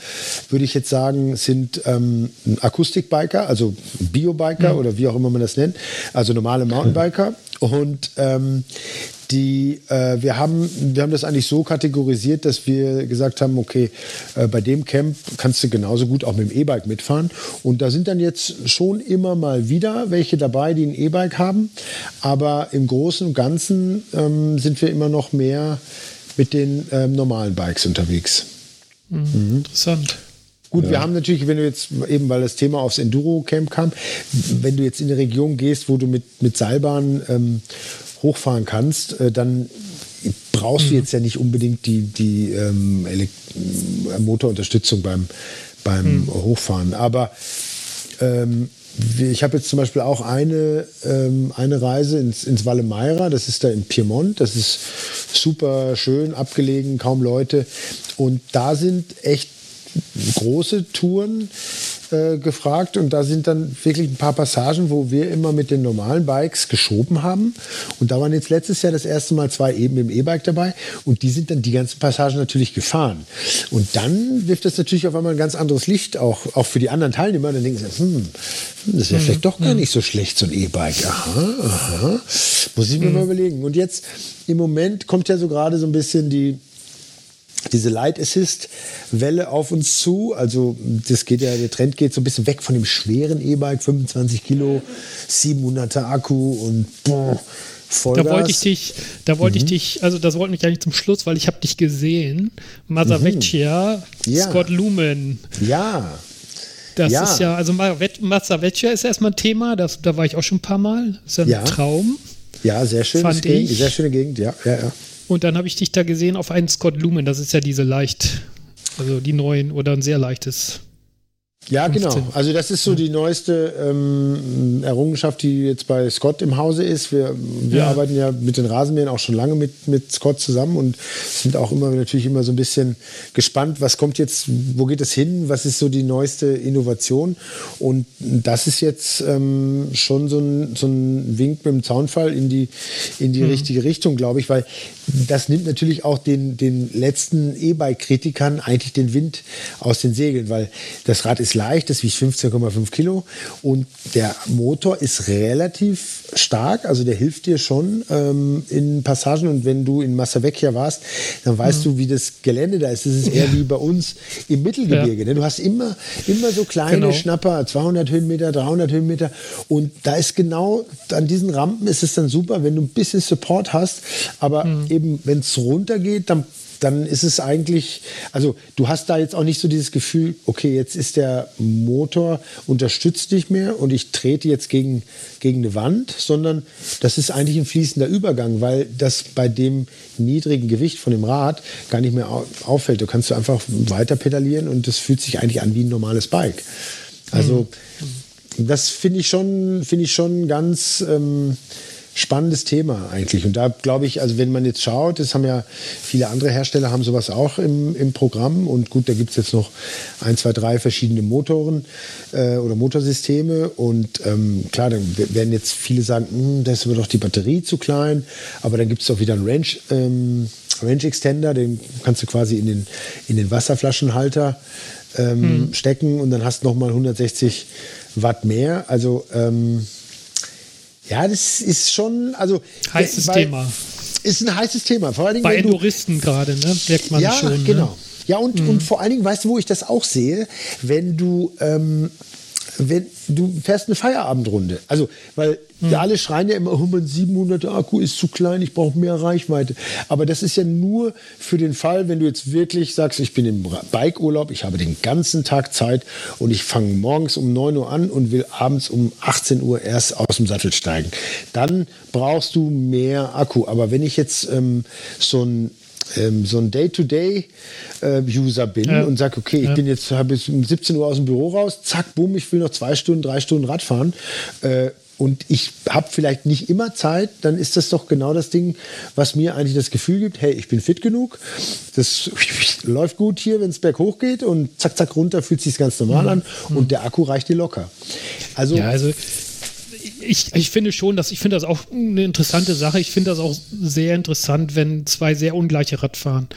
würde ich jetzt sagen, sind ähm, Akustikbiker, also Biobiker mhm. oder wie auch immer man das nennt, also normale Mountainbiker. Und ähm, die, äh, wir, haben, wir haben das eigentlich so kategorisiert, dass wir gesagt haben, okay, äh, bei dem Camp kannst du genauso gut auch mit dem E-Bike mitfahren. Und da sind dann jetzt schon immer mal wieder welche dabei, die ein E-Bike haben. Aber im Großen und Ganzen ähm, sind wir immer noch mehr mit den ähm, normalen Bikes unterwegs. Mhm. Mhm. Interessant. Gut, ja. wir haben natürlich, wenn du jetzt eben, weil das Thema aufs Enduro-Camp kam, wenn du jetzt in eine Region gehst, wo du mit, mit Seilbahn ähm, hochfahren kannst, äh, dann brauchst mhm. du jetzt ja nicht unbedingt die, die ähm, äh, Motorunterstützung beim, beim mhm. Hochfahren. Aber ähm, ich habe jetzt zum Beispiel auch eine, ähm, eine Reise ins, ins Valle Meira, das ist da in Piemont, das ist super schön, abgelegen, kaum Leute. Und da sind echt große Touren äh, gefragt und da sind dann wirklich ein paar Passagen, wo wir immer mit den normalen Bikes geschoben haben. Und da waren jetzt letztes Jahr das erste Mal zwei eben im E-Bike dabei und die sind dann die ganzen Passagen natürlich gefahren. Und dann wirft das natürlich auf einmal ein ganz anderes Licht auch, auch für die anderen Teilnehmer. Dann denken sie, hm, das wäre mhm. vielleicht doch gar hm. nicht so schlecht, so ein E-Bike. Aha, aha. Muss ich mir mhm. mal überlegen. Und jetzt im Moment kommt ja so gerade so ein bisschen die diese Light Assist Welle auf uns zu. Also das geht ja, der Trend geht so ein bisschen weg von dem schweren E-Bike, 25 Kilo, 700er Akku und boah, Vollgas. Da wollte ich dich, da wollte mhm. ich dich, also das wollte mich eigentlich zum Schluss, weil ich habe dich gesehen. Mazavecchia, mhm. ja. Scott Lumen. Ja. Das ja. ist ja, also Mazavecchia ist erstmal ein Thema, das, da war ich auch schon ein paar Mal. Das ist ja ein ja. Traum. Ja, sehr schön. Sehr schöne Gegend, ja, ja, ja. Und dann habe ich dich da gesehen auf einen Scott Lumen. Das ist ja diese leicht, also die neuen oder ein sehr leichtes ja, 15. genau. Also das ist so die neueste ähm, Errungenschaft, die jetzt bei Scott im Hause ist. Wir, wir ja. arbeiten ja mit den Rasenmähern auch schon lange mit, mit Scott zusammen und sind auch immer natürlich immer so ein bisschen gespannt, was kommt jetzt, wo geht es hin, was ist so die neueste Innovation. Und das ist jetzt ähm, schon so ein, so ein Wink mit dem Zaunfall in die, in die mhm. richtige Richtung, glaube ich, weil das nimmt natürlich auch den, den letzten E-Bike-Kritikern eigentlich den Wind aus den Segeln, weil das Rad ist leicht, das wiegt 15,5 Kilo und der Motor ist relativ stark, also der hilft dir schon ähm, in Passagen und wenn du in Massavecchia warst, dann weißt mhm. du, wie das Gelände da ist. Das ist eher ja. wie bei uns im Mittelgebirge. Ja. Ne? Du hast immer, immer so kleine genau. Schnapper, 200 Höhenmeter, 300 Höhenmeter und da ist genau an diesen Rampen ist es dann super, wenn du ein bisschen Support hast, aber mhm. eben wenn es runtergeht, dann dann ist es eigentlich, also du hast da jetzt auch nicht so dieses Gefühl, okay, jetzt ist der Motor unterstützt nicht mehr und ich trete jetzt gegen, gegen eine Wand, sondern das ist eigentlich ein fließender Übergang, weil das bei dem niedrigen Gewicht von dem Rad gar nicht mehr auffällt. Du kannst du einfach weiter pedalieren und das fühlt sich eigentlich an wie ein normales Bike. Also mhm. das finde ich schon, finde ich schon ganz ähm, spannendes Thema eigentlich. Und da glaube ich, also wenn man jetzt schaut, das haben ja viele andere Hersteller haben sowas auch im, im Programm. Und gut, da gibt es jetzt noch ein, zwei, drei verschiedene Motoren äh, oder Motorsysteme. Und ähm, klar, dann werden jetzt viele sagen, hm, da ist aber doch die Batterie zu klein. Aber dann gibt es doch wieder einen Range, ähm, Range Extender, den kannst du quasi in den, in den Wasserflaschenhalter ähm, hm. stecken und dann hast du nochmal 160 Watt mehr. Also ähm, ja, das ist schon, also heißes weil, Thema. Ist ein heißes Thema. Vor allen Dingen, Bei Enduristen gerade, ne? Merkt man ja, schon. Ja, ne? genau. Ne? Ja, und, mhm. und vor allen Dingen, weißt du, wo ich das auch sehe, wenn du ähm, wenn du fährst eine Feierabendrunde. Also, weil hm. alle schreien ja immer, oh, mein 700er Akku ist zu klein, ich brauche mehr Reichweite. Aber das ist ja nur für den Fall, wenn du jetzt wirklich sagst, ich bin im Bikeurlaub, ich habe den ganzen Tag Zeit und ich fange morgens um 9 Uhr an und will abends um 18 Uhr erst aus dem Sattel steigen. Dann brauchst du mehr Akku. Aber wenn ich jetzt ähm, so ein ähm, so ein Day-to-Day-User äh, bin ja. und sage, okay, ich ja. bin jetzt habe um 17 Uhr aus dem Büro raus, zack, bumm, ich will noch zwei Stunden, drei Stunden Rad fahren, äh, und ich habe vielleicht nicht immer Zeit, dann ist das doch genau das Ding, was mir eigentlich das Gefühl gibt, hey, ich bin fit genug, das <laughs> läuft gut hier, wenn es berghoch geht und zack, zack, runter fühlt sich ganz normal an mhm. und der Akku reicht dir locker. Also, ja, also ich, ich finde schon, dass ich finde das auch eine interessante Sache. Ich finde das auch sehr interessant, wenn zwei sehr ungleiche Rad fahren.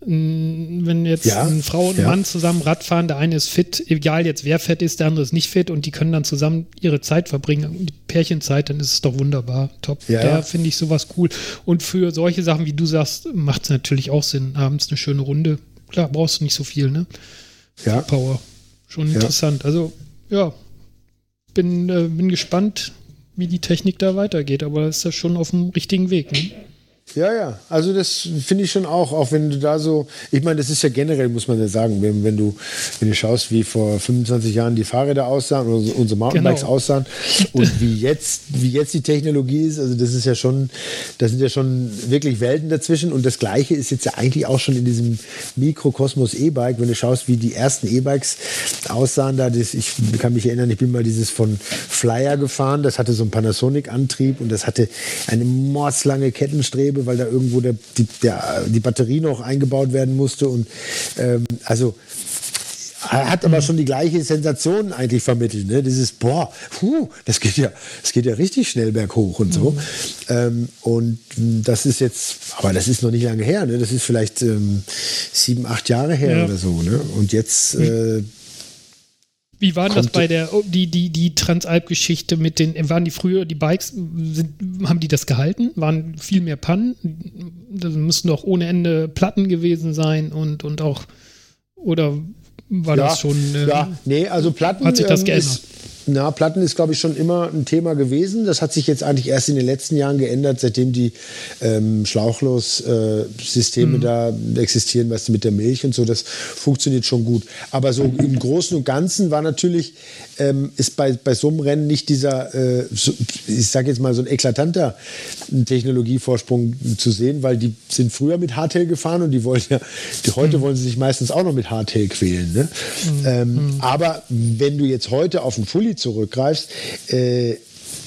Wenn jetzt ja, eine Frau und ein ja. Mann zusammen Rad fahren, der eine ist fit, egal jetzt wer fett ist, der andere ist nicht fit und die können dann zusammen ihre Zeit verbringen, die Pärchenzeit, dann ist es doch wunderbar, top. Ja, da finde ich sowas cool. Und für solche Sachen, wie du sagst, macht es natürlich auch Sinn, abends eine schöne Runde. Klar, brauchst du nicht so viel, ne? Ja. Power. Schon interessant. Also, ja, bin, äh, bin gespannt, wie die Technik da weitergeht, aber ist ja schon auf dem richtigen Weg. Ne? Ja, ja, also das finde ich schon auch, auch wenn du da so, ich meine, das ist ja generell, muss man ja sagen, wenn, wenn, du, wenn du schaust, wie vor 25 Jahren die Fahrräder aussahen oder unsere Mountainbikes genau. aussahen und wie jetzt, wie jetzt die Technologie ist, also das ist ja schon, da sind ja schon wirklich Welten dazwischen und das Gleiche ist jetzt ja eigentlich auch schon in diesem Mikrokosmos E-Bike, wenn du schaust, wie die ersten E-Bikes aussahen, da das, ich kann mich erinnern, ich bin mal dieses von Flyer gefahren, das hatte so einen Panasonic-Antrieb und das hatte eine mordslange Kettenstrebe weil da irgendwo der, die, der, die Batterie noch eingebaut werden musste. Und ähm, also hat aber schon die gleiche Sensation eigentlich vermittelt. Ne? Dieses, boah, puh, das geht ja, das geht ja richtig schnell berghoch und so. Mhm. Ähm, und das ist jetzt, aber das ist noch nicht lange her. Ne? Das ist vielleicht ähm, sieben, acht Jahre her ja. oder so. Ne? Und jetzt äh, wie war das bei der, oh, die, die, die Transalp-Geschichte mit den, waren die früher, die Bikes, sind, haben die das gehalten? Waren viel mehr Pannen? Das müssten doch ohne Ende Platten gewesen sein und, und auch, oder war ja, das schon. Äh, ja, nee, also Platten. Hat sich das ähm, geändert? Ist, na, Platten ist, glaube ich, schon immer ein Thema gewesen. Das hat sich jetzt eigentlich erst in den letzten Jahren geändert, seitdem die ähm, Schlauchlos-Systeme äh, mhm. da existieren, was mit der Milch und so. Das funktioniert schon gut. Aber so im Großen und Ganzen war natürlich, ähm, ist bei, bei so einem Rennen nicht dieser, äh, so, ich sage jetzt mal, so ein eklatanter Technologievorsprung zu sehen, weil die sind früher mit Hardtail gefahren und die wollen ja, die, heute mhm. wollen sie sich meistens auch noch mit Hardtail quälen. Ne? Mhm. Ähm, mhm. aber wenn du jetzt heute auf einen Fully zurückgreifst, äh,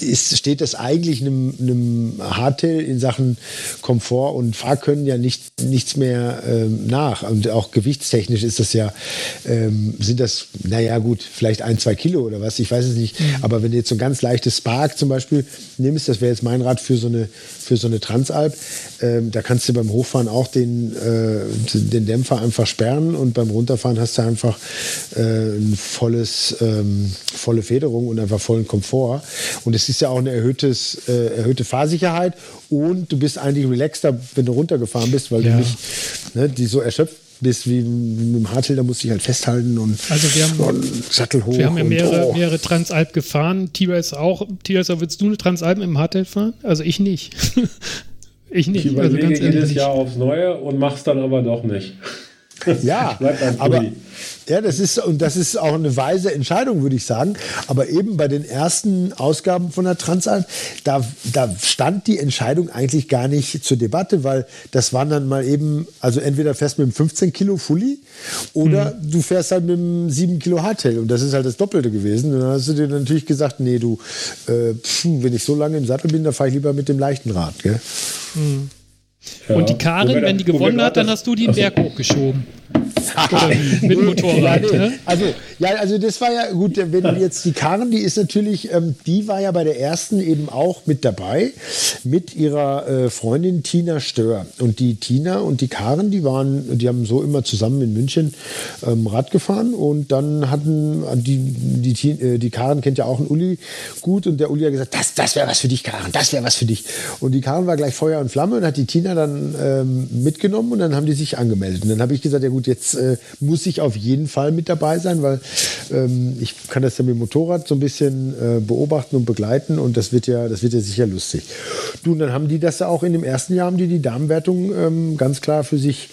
ist, steht das eigentlich einem, einem Hardtail in Sachen Komfort und Fahrkönnen ja nicht, nichts mehr ähm, nach. Und auch gewichtstechnisch ist das ja, ähm, sind das, naja gut, vielleicht ein, zwei Kilo oder was, ich weiß es nicht. Mhm. Aber wenn du jetzt so ein ganz leichtes Spark zum Beispiel nimmst, das wäre jetzt mein Rad für so eine, für so eine Transalp, ähm, da kannst du beim Hochfahren auch den, äh, den Dämpfer einfach sperren und beim Runterfahren hast du einfach äh, ein volles, ähm, volle Federung und einfach vollen Komfort. Und es ist ja auch eine erhöhtes, äh, erhöhte Fahrsicherheit und du bist eigentlich relaxter, wenn du runtergefahren bist, weil ja. du nicht ne, die so erschöpft bist wie mit dem Hardtail, da musst du dich halt festhalten und, also wir haben, und Sattel hoch. Wir haben ja mehrere, und, oh. mehrere Transalp gefahren. T-Race auch. T-Racer, willst du eine Transalp mit dem Hardtail fahren? Also ich nicht. <laughs> ich nicht. Ich überlege also jedes Jahr aufs Neue und mach's dann aber doch nicht. <laughs> Ja, aber ja, das ist und das ist auch eine weise Entscheidung, würde ich sagen. Aber eben bei den ersten Ausgaben von der Transalp, da, da stand die Entscheidung eigentlich gar nicht zur Debatte, weil das waren dann mal eben, also entweder fährst mit einem 15 Kilo Fully oder mhm. du fährst halt mit einem 7 Kilo Hardtail und das ist halt das Doppelte gewesen. Und dann hast du dir natürlich gesagt, nee, du, äh, pf, wenn ich so lange im Sattel bin, dann fahre ich lieber mit dem leichten Rad. Gell? Mhm. Ja. Und die Karin, wenn die gewonnen hat, dann hast du die den Berg hochgeschoben. Mit Motorrad. Ja, ne? Also, ja, also das war ja gut, wenn jetzt die Karin, die ist natürlich, ähm, die war ja bei der ersten eben auch mit dabei, mit ihrer äh, Freundin Tina Stör. Und die Tina und die Karin, die waren, die haben so immer zusammen in München ähm, Rad gefahren und dann hatten die, die, äh, die Karin kennt ja auch einen Uli gut und der Uli hat gesagt, das, das wäre was für dich, Karin, das wäre was für dich. Und die Karin war gleich Feuer und Flamme und hat die Tina dann ähm, mitgenommen und dann haben die sich angemeldet. Und dann habe ich gesagt, ja gut, jetzt äh, muss ich auf jeden Fall mit dabei sein, weil ähm, ich kann das ja mit dem Motorrad so ein bisschen äh, beobachten und begleiten und das wird ja, das wird ja sicher lustig. Du, und dann haben die das auch in dem ersten Jahr, haben die die Damenwertung ähm, ganz klar für sich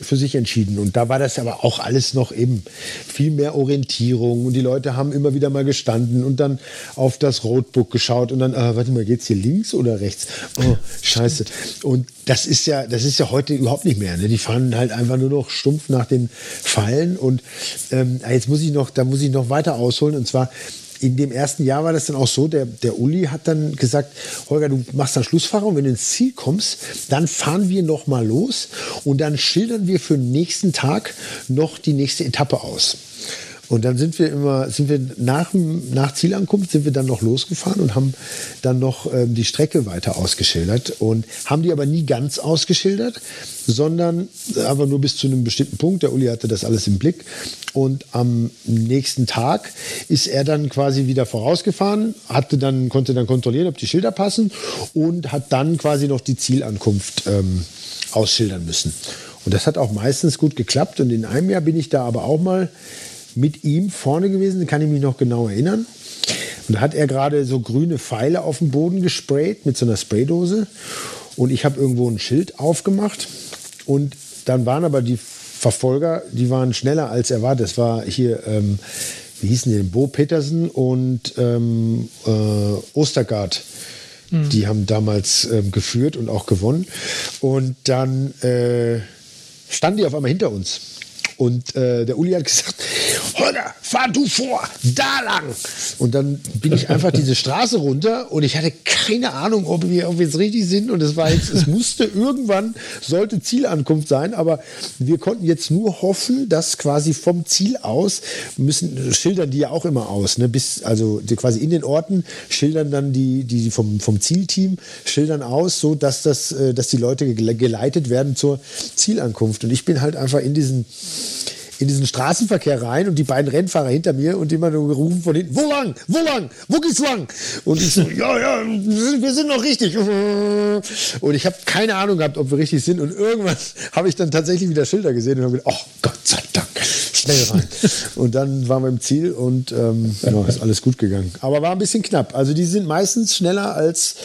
für sich entschieden. Und da war das aber auch alles noch eben viel mehr Orientierung. Und die Leute haben immer wieder mal gestanden und dann auf das Roadbook geschaut und dann, äh, warte mal, geht's hier links oder rechts? Oh, scheiße. Und das ist ja, das ist ja heute überhaupt nicht mehr. Ne? Die fahren halt einfach nur noch stumpf nach den Pfeilen. Und ähm, jetzt muss ich noch, da muss ich noch weiter ausholen. Und zwar in dem ersten Jahr war das dann auch so, der, der Uli hat dann gesagt, Holger, du machst dann Schlussfahrer und wenn du ins Ziel kommst, dann fahren wir noch mal los und dann schildern wir für den nächsten Tag noch die nächste Etappe aus. Und dann sind wir immer, sind wir nach, nach Zielankunft sind wir dann noch losgefahren und haben dann noch ähm, die Strecke weiter ausgeschildert und haben die aber nie ganz ausgeschildert, sondern aber nur bis zu einem bestimmten Punkt. Der Uli hatte das alles im Blick. Und am nächsten Tag ist er dann quasi wieder vorausgefahren, hatte dann, konnte dann kontrollieren, ob die Schilder passen und hat dann quasi noch die Zielankunft ähm, ausschildern müssen. Und das hat auch meistens gut geklappt. Und in einem Jahr bin ich da aber auch mal mit ihm vorne gewesen, kann ich mich noch genau erinnern. Und da hat er gerade so grüne Pfeile auf den Boden gesprayt mit so einer Spraydose. Und ich habe irgendwo ein Schild aufgemacht. Und dann waren aber die Verfolger, die waren schneller als er war. Das war hier, ähm, wie hießen die, Bo Petersen und ähm, äh, Ostergaard. Mhm. Die haben damals ähm, geführt und auch gewonnen. Und dann äh, standen die auf einmal hinter uns. Und äh, der Uli hat gesagt, Holger, fahr du vor, da lang. Und dann bin ich einfach diese Straße runter und ich hatte keine Ahnung, ob wir, ob wir jetzt richtig sind. Und es war jetzt, es musste irgendwann, sollte Zielankunft sein, aber wir konnten jetzt nur hoffen, dass quasi vom Ziel aus müssen, schildern die ja auch immer aus, ne? Bis, also quasi in den Orten schildern dann die, die vom, vom Zielteam, schildern aus, so dass das, äh, dass die Leute geleitet werden zur Zielankunft. Und ich bin halt einfach in diesen in diesen Straßenverkehr rein und die beiden Rennfahrer hinter mir und immer nur gerufen von hinten, wo lang, wo lang, wo geht's lang? Und ich so, <laughs> ja, ja, wir sind noch richtig. Und ich habe keine Ahnung gehabt, ob wir richtig sind. Und irgendwann <laughs> habe ich dann tatsächlich wieder Schilder gesehen und habe gedacht, oh Gott sei Dank, schnell rein. <laughs> und dann waren wir im Ziel und ähm, ja, ist alles gut gegangen. Aber war ein bisschen knapp. Also die sind meistens schneller als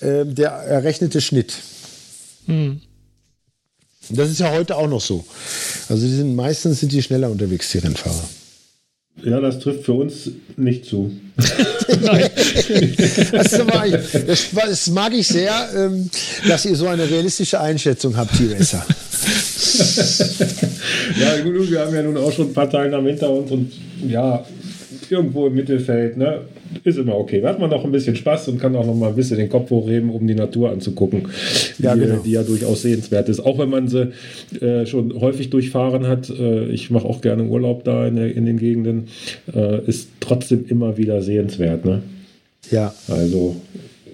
äh, der errechnete Schnitt. Hm. Das ist ja heute auch noch so. Also die sind meistens sind die schneller unterwegs, die Rennfahrer. Ja, das trifft für uns nicht zu. <laughs> das, das, das, mag ich sehr, ähm, dass ihr so eine realistische Einschätzung habt, T-Racer. <laughs> ja, gut, wir haben ja nun auch schon ein paar Teilnahmen hinter uns und ja, irgendwo im Mittelfeld, ne? Ist immer okay. Da hat man noch ein bisschen Spaß und kann auch noch mal ein bisschen den Kopf hochheben, um die Natur anzugucken, ja, die, genau. die ja durchaus sehenswert ist. Auch wenn man sie äh, schon häufig durchfahren hat, äh, ich mache auch gerne Urlaub da in, der, in den Gegenden, äh, ist trotzdem immer wieder sehenswert. Ne? Ja. Also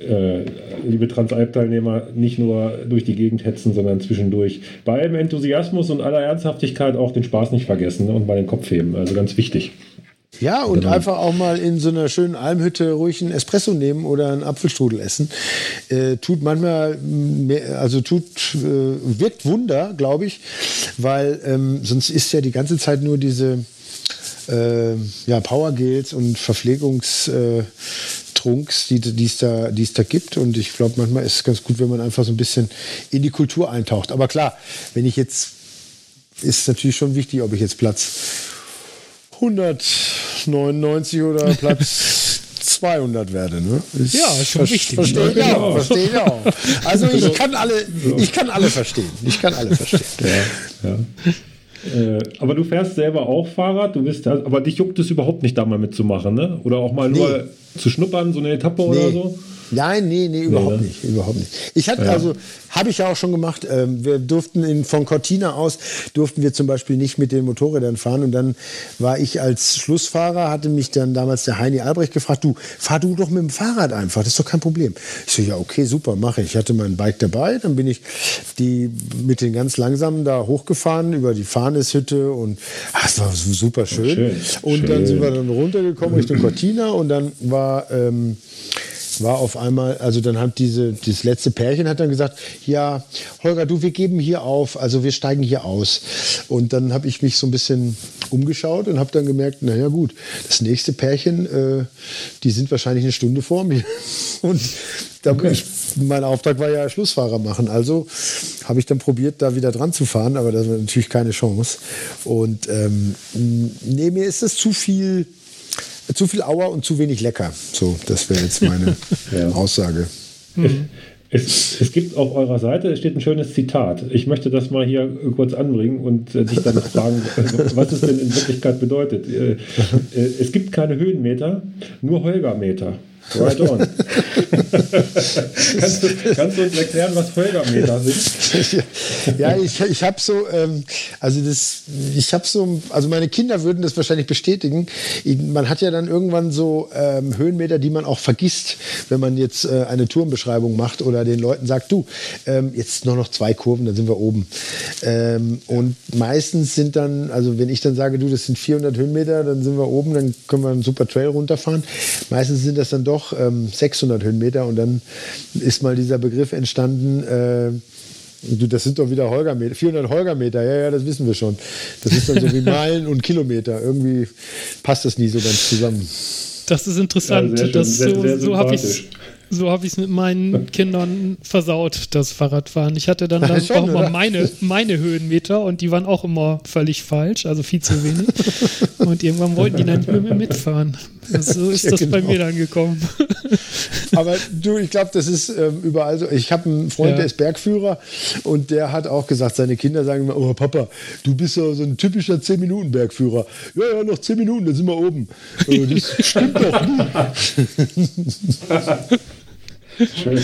äh, liebe Transalp-Teilnehmer, nicht nur durch die Gegend hetzen, sondern zwischendurch bei allem Enthusiasmus und aller Ernsthaftigkeit auch den Spaß nicht vergessen ne? und mal den Kopf heben. Also ganz wichtig. Ja, und genau. einfach auch mal in so einer schönen Almhütte ruhig einen Espresso nehmen oder einen Apfelstrudel essen. Äh, tut manchmal, mehr, also tut, äh, wirkt Wunder, glaube ich, weil ähm, sonst ist ja die ganze Zeit nur diese äh, ja, Powergels und Verpflegungstrunks, die, die, es da, die es da gibt. Und ich glaube, manchmal ist es ganz gut, wenn man einfach so ein bisschen in die Kultur eintaucht. Aber klar, wenn ich jetzt, ist natürlich schon wichtig, ob ich jetzt Platz 199 oder <laughs> Platz 200 werde. Ne? Ich ja, ist schon wichtig. Verstehe ich, auch, verstehe ich auch. Also ich kann alle, ich kann alle verstehen. Ich kann alle verstehen. Ja, ja. Äh, aber du fährst selber auch Fahrrad, du bist aber dich juckt es überhaupt nicht, da mal mitzumachen, ne? Oder auch mal nee. nur zu schnuppern, so eine Etappe nee. oder so? Nein, nee, nee, überhaupt nee, nicht, überhaupt nicht. Ich hatte ja. also, habe ich ja auch schon gemacht. Ähm, wir durften in, von Cortina aus durften wir zum Beispiel nicht mit den Motorrädern fahren und dann war ich als Schlussfahrer, hatte mich dann damals der Heini Albrecht gefragt, du fahr du doch mit dem Fahrrad einfach, das ist doch kein Problem. Ich so, ja okay, super, mache ich. Ich hatte mein Bike dabei, dann bin ich die mit den ganz langsamen da hochgefahren über die Fahneshütte und ach, das war super schön. schön und schön. dann sind wir dann runtergekommen Richtung Cortina und dann war ähm, war auf einmal, also dann hat diese, dieses letzte Pärchen hat dann gesagt, ja, Holger, du, wir geben hier auf, also wir steigen hier aus. Und dann habe ich mich so ein bisschen umgeschaut und habe dann gemerkt, naja gut, das nächste Pärchen, äh, die sind wahrscheinlich eine Stunde vor mir. <laughs> Und da, okay. ich, mein Auftrag war ja Schlussfahrer machen. Also habe ich dann probiert, da wieder dran zu fahren, aber das war natürlich keine Chance. Und ähm, nee, mir ist das zu viel zu viel Auer und zu wenig lecker. So, das wäre jetzt meine <laughs> ja. Aussage. Mhm. Es, es, gibt auf eurer Seite, es steht ein schönes Zitat. Ich möchte das mal hier kurz anbringen und äh, dich dann <laughs> fragen, was es denn in Wirklichkeit bedeutet. Äh, äh, es gibt keine Höhenmeter, nur Holgermeter. Right on. kannst, du, kannst, du, uns erklären, was Holgermeter sind? ja, ich, ich habe so, ähm, also das, ich habe so, also meine Kinder würden das wahrscheinlich bestätigen. Man hat ja dann irgendwann so ähm, Höhenmeter, die man auch vergisst, wenn man jetzt äh, eine Tourenbeschreibung macht oder den Leuten sagt, du, ähm, jetzt nur noch zwei Kurven, dann sind wir oben. Ähm, und meistens sind dann, also wenn ich dann sage, du, das sind 400 Höhenmeter, dann sind wir oben, dann können wir einen super Trail runterfahren. Meistens sind das dann doch doch ähm, 600 Höhenmeter und dann ist mal dieser Begriff entstanden, äh, das sind doch wieder Holgermeter, 400 Holgermeter, ja, ja, das wissen wir schon. Das ist dann so wie <laughs> Meilen und Kilometer. Irgendwie passt das nie so ganz zusammen. Das ist interessant. Ja, das, sehr, so so habe ich so habe ich es mit meinen Kindern versaut, das Fahrradfahren. Ich hatte dann, dann Schon, auch mal meine, meine Höhenmeter und die waren auch immer völlig falsch, also viel zu wenig. <laughs> Und irgendwann wollten die dann nicht mehr mitfahren. So ist ja, das genau. bei mir dann gekommen. <laughs> Aber du, ich glaube, das ist ähm, überall so. Ich habe einen Freund, ja. der ist Bergführer und der hat auch gesagt, seine Kinder sagen immer, oh Papa, du bist ja so ein typischer 10-Minuten-Bergführer. Ja, ja, noch 10 Minuten, dann sind wir oben. Äh, das stimmt doch. <laughs> Schön.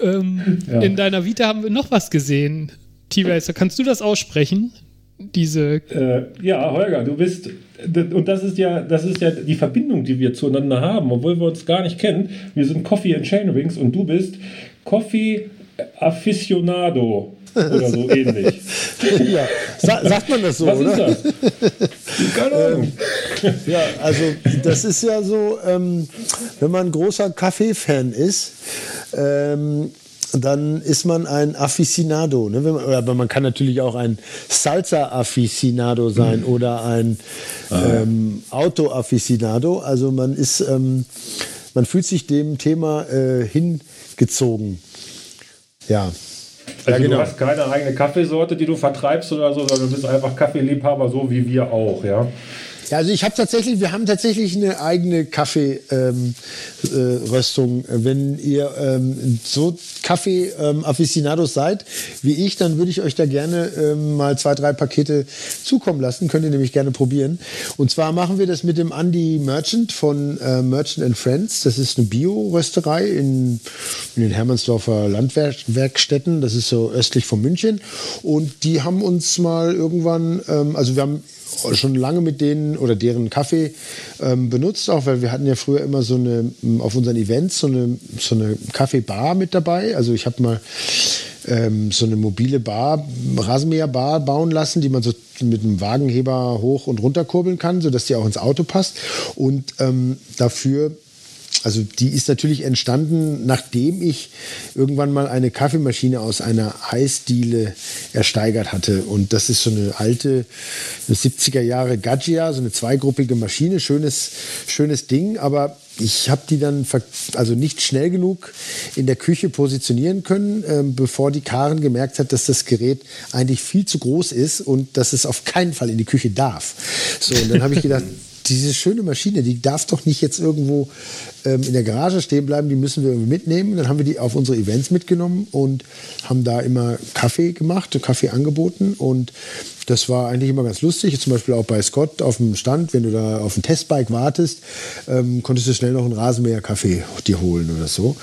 Ähm, ja. In deiner Vita haben wir noch was gesehen. T-Racer, kannst du das aussprechen? Diese. Äh, ja, Holger, du bist. Und das ist ja, das ist ja die Verbindung, die wir zueinander haben, obwohl wir uns gar nicht kennen. Wir sind Coffee and Chain Rings und du bist Coffee Aficionado oder so ähnlich. <laughs> ja, Sa sagt man das so, Was oder? Ist das? Keine Ahnung. Ähm, ja, also das ist ja so, ähm, wenn man großer Kaffee-Fan ist, ähm, dann ist man ein Aficionado. Ne? Man, aber man kann natürlich auch ein Salsa-Aficionado sein mhm. oder ein ah. ähm, Auto-Aficionado. Also man ist, ähm, man fühlt sich dem Thema äh, hingezogen. Ja. Also ja, genau. du hast keine eigene Kaffeesorte, die du vertreibst oder so, sondern du bist einfach Kaffeeliebhaber, so wie wir auch, ja? Ja, also ich habe tatsächlich, wir haben tatsächlich eine eigene Kaffeeröstung. Ähm, äh, Wenn ihr ähm, so Kaffee-Afficionados ähm, seid wie ich, dann würde ich euch da gerne ähm, mal zwei, drei Pakete zukommen lassen. Könnt ihr nämlich gerne probieren. Und zwar machen wir das mit dem Andy Merchant von äh, Merchant and Friends. Das ist eine Bio-Rösterei in, in den Hermannsdorfer Landwerkstätten. Das ist so östlich von München. Und die haben uns mal irgendwann, ähm, also wir haben schon lange mit denen oder deren Kaffee ähm, benutzt, auch weil wir hatten ja früher immer so eine, auf unseren Events so eine, so eine Kaffeebar mit dabei. Also ich habe mal ähm, so eine mobile Bar, Rasenmäherbar bauen lassen, die man so mit einem Wagenheber hoch und runter kurbeln kann, sodass die auch ins Auto passt. Und ähm, dafür also die ist natürlich entstanden, nachdem ich irgendwann mal eine Kaffeemaschine aus einer Eisdiele ersteigert hatte. Und das ist so eine alte, eine 70er Jahre Gaggia, so eine zweigruppige Maschine, schönes, schönes Ding, aber ich habe die dann also nicht schnell genug in der Küche positionieren können, äh, bevor die Karen gemerkt hat, dass das Gerät eigentlich viel zu groß ist und dass es auf keinen Fall in die Küche darf. So, und dann habe ich gedacht, <laughs> diese schöne Maschine, die darf doch nicht jetzt irgendwo ähm, in der Garage stehen bleiben, die müssen wir irgendwie mitnehmen. Dann haben wir die auf unsere Events mitgenommen und haben da immer Kaffee gemacht, Kaffee angeboten und das war eigentlich immer ganz lustig. Zum Beispiel auch bei Scott auf dem Stand, wenn du da auf ein Testbike wartest, ähm, konntest du schnell noch einen Rasenmäher-Kaffee dir holen oder so.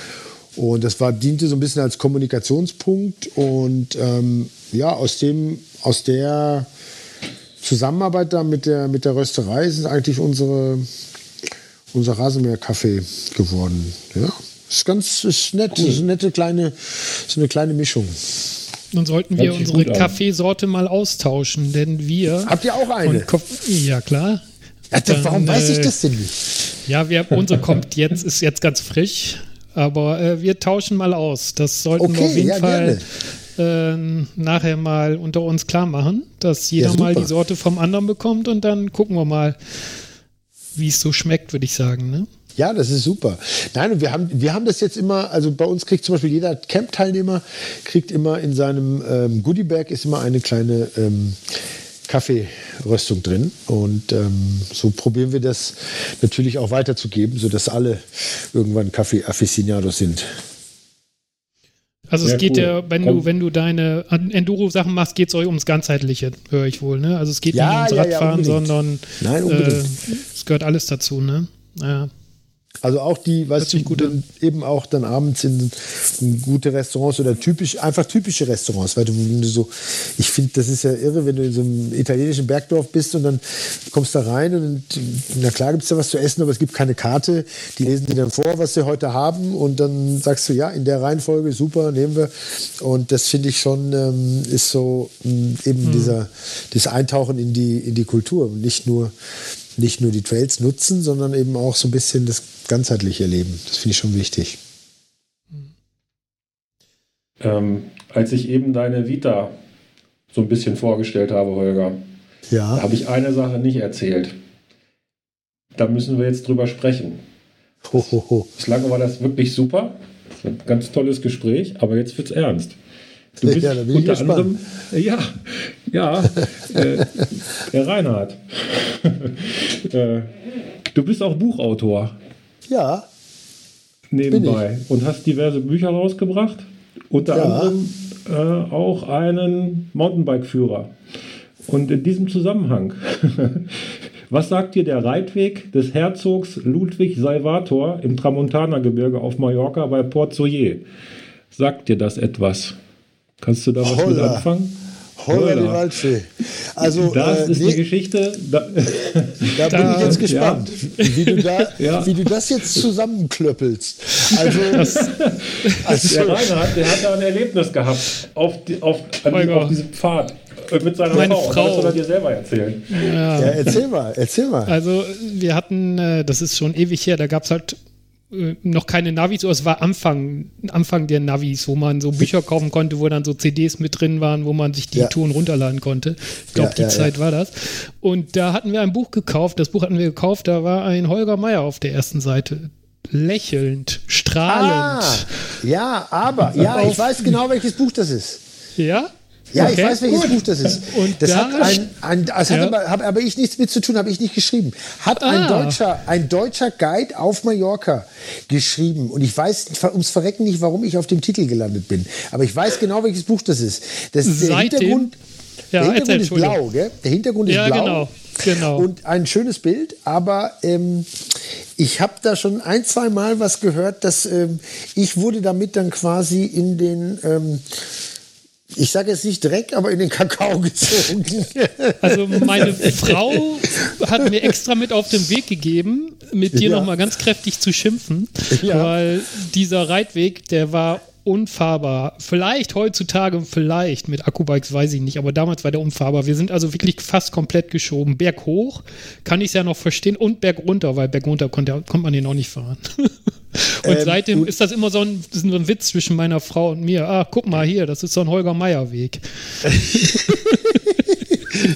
Und das war, diente so ein bisschen als Kommunikationspunkt. Und ähm, ja, aus, dem, aus der Zusammenarbeit da mit der, mit der Rösterei ist eigentlich unsere, unser Rasenmäher-Kaffee geworden. Ja, ist ganz ist nett, cool. ist eine nette kleine, ist eine kleine Mischung. Dann sollten wir unsere Kaffeesorte mal austauschen, denn wir. Habt ihr auch eine? Ja, klar. Ja, dann, warum weiß ich äh, das denn nicht? Ja, wir, unsere kommt jetzt, ist jetzt ganz frisch, aber äh, wir tauschen mal aus. Das sollten okay, wir auf jeden ja, Fall gerne äh, nachher mal unter uns klar machen, dass jeder ja, mal die Sorte vom anderen bekommt und dann gucken wir mal, wie es so schmeckt, würde ich sagen. Ne? Ja, das ist super. Nein, wir haben, wir haben das jetzt immer, also bei uns kriegt zum Beispiel jeder Camp-Teilnehmer, kriegt immer in seinem ähm, Goodie-Bag ist immer eine kleine ähm, Kaffeeröstung drin. Und ähm, so probieren wir das natürlich auch weiterzugeben, sodass alle irgendwann Kaffee-Afficionados sind. Also es geht cool. ja, wenn Komm. du, wenn du deine Enduro-Sachen machst, geht es euch ums Ganzheitliche, höre ich wohl. Ne? Also es geht ja, nicht ums Radfahren, ja, sondern Nein, äh, es gehört alles dazu. Ne? Ja. Also auch die, weißt du, gut eben auch dann abends in, in, gute Restaurants oder typisch, einfach typische Restaurants, weil du, du so, ich finde, das ist ja irre, wenn du in so einem italienischen Bergdorf bist und dann kommst da rein und na klar gibt es da was zu essen, aber es gibt keine Karte. Die lesen dir dann vor, was sie heute haben und dann sagst du, ja, in der Reihenfolge, super, nehmen wir. Und das finde ich schon, ähm, ist so ähm, eben hm. dieser, das Eintauchen in die, in die Kultur und nicht nur nicht nur die Trails nutzen, sondern eben auch so ein bisschen das ganzheitliche Leben. Das finde ich schon wichtig. Ähm, als ich eben deine Vita so ein bisschen vorgestellt habe, Holger, ja. habe ich eine Sache nicht erzählt. Da müssen wir jetzt drüber sprechen. Ho, ho, ho. Bislang war das wirklich super. Das war ein ganz tolles Gespräch, aber jetzt wird es ernst. Du <laughs> bist ja, unter anderem, <laughs> ja, ja, äh, der Reinhard. <laughs> äh, du bist auch Buchautor. Ja. Nebenbei. Und hast diverse Bücher rausgebracht. Unter ja. anderem äh, auch einen Mountainbike-Führer. Und in diesem Zusammenhang, <laughs> was sagt dir der Reitweg des Herzogs Ludwig Salvator im Tramontana-Gebirge auf Mallorca bei Port Soyer? Sagt dir das etwas? Kannst du da was Holla. mit anfangen? Holla die Waldfee. Also, das äh, ist nee, die Geschichte. Da, <laughs> da, bin ich jetzt gespannt, ja. wie, du da, <laughs> ja. wie du das jetzt zusammenklöppelst. Also, <laughs> das, also der Reinhard, der hat da ein Erlebnis gehabt auf, die, auf, an, auf diesem Pfad mit seiner Meine Frau. Frau. Das soll er dir selber erzählen. Ja. ja. erzähl mal, erzähl mal. Also wir hatten, äh, das ist schon ewig her, da gab es halt äh, noch keine Navis, oder es war Anfang, Anfang der Navis, wo man so Bücher kaufen konnte, wo dann so CDs mit drin waren, wo man sich die ja. Touren runterladen konnte. Ich glaube, ja, die Zeit war das. Und da hatten wir ein Buch gekauft, das Buch hatten wir gekauft, da war ein Holger Meier auf der ersten Seite. Lächelnd, strahlend. Ah, ja, aber, ja, ich weiß genau, welches Buch das ist. Ja? Ja, okay, ich weiß, welches gut. Buch das ist. <laughs> Und das da hat ein, ein das ja. hat aber, hab, aber ich nichts mit zu tun, habe ich nicht geschrieben. Hat ah. ein deutscher, ein deutscher Guide auf Mallorca geschrieben. Und ich weiß ums Verrecken nicht, warum ich auf dem Titel gelandet bin. Aber ich weiß genau, welches Buch das ist. Das, der Seitdem, Hintergrund, ja, der Hintergrund ist blau, gell? Der Hintergrund ist ja, blau. Genau. Genau. Und ein schönes Bild, aber ähm, ich habe da schon ein, zwei Mal was gehört, dass ähm, ich wurde damit dann quasi in den ähm, ich sage jetzt nicht Dreck, aber in den Kakao <laughs> gezogen. Also meine <laughs> Frau hat mir extra mit auf den Weg gegeben, mit dir ja. nochmal ganz kräftig zu schimpfen, ja. weil dieser Reitweg, der war unfahrbar. Vielleicht heutzutage, vielleicht mit Akkubikes, weiß ich nicht, aber damals war der unfahrbar. Wir sind also wirklich fast komplett geschoben. Berg hoch kann ich es ja noch verstehen und Berg runter, weil Berg runter konnte, konnte man den auch nicht fahren. <laughs> und ähm, seitdem ist das immer so ein, so ein Witz zwischen meiner Frau und mir. Ah, guck mal hier, das ist so ein Holger Meier Weg. <laughs>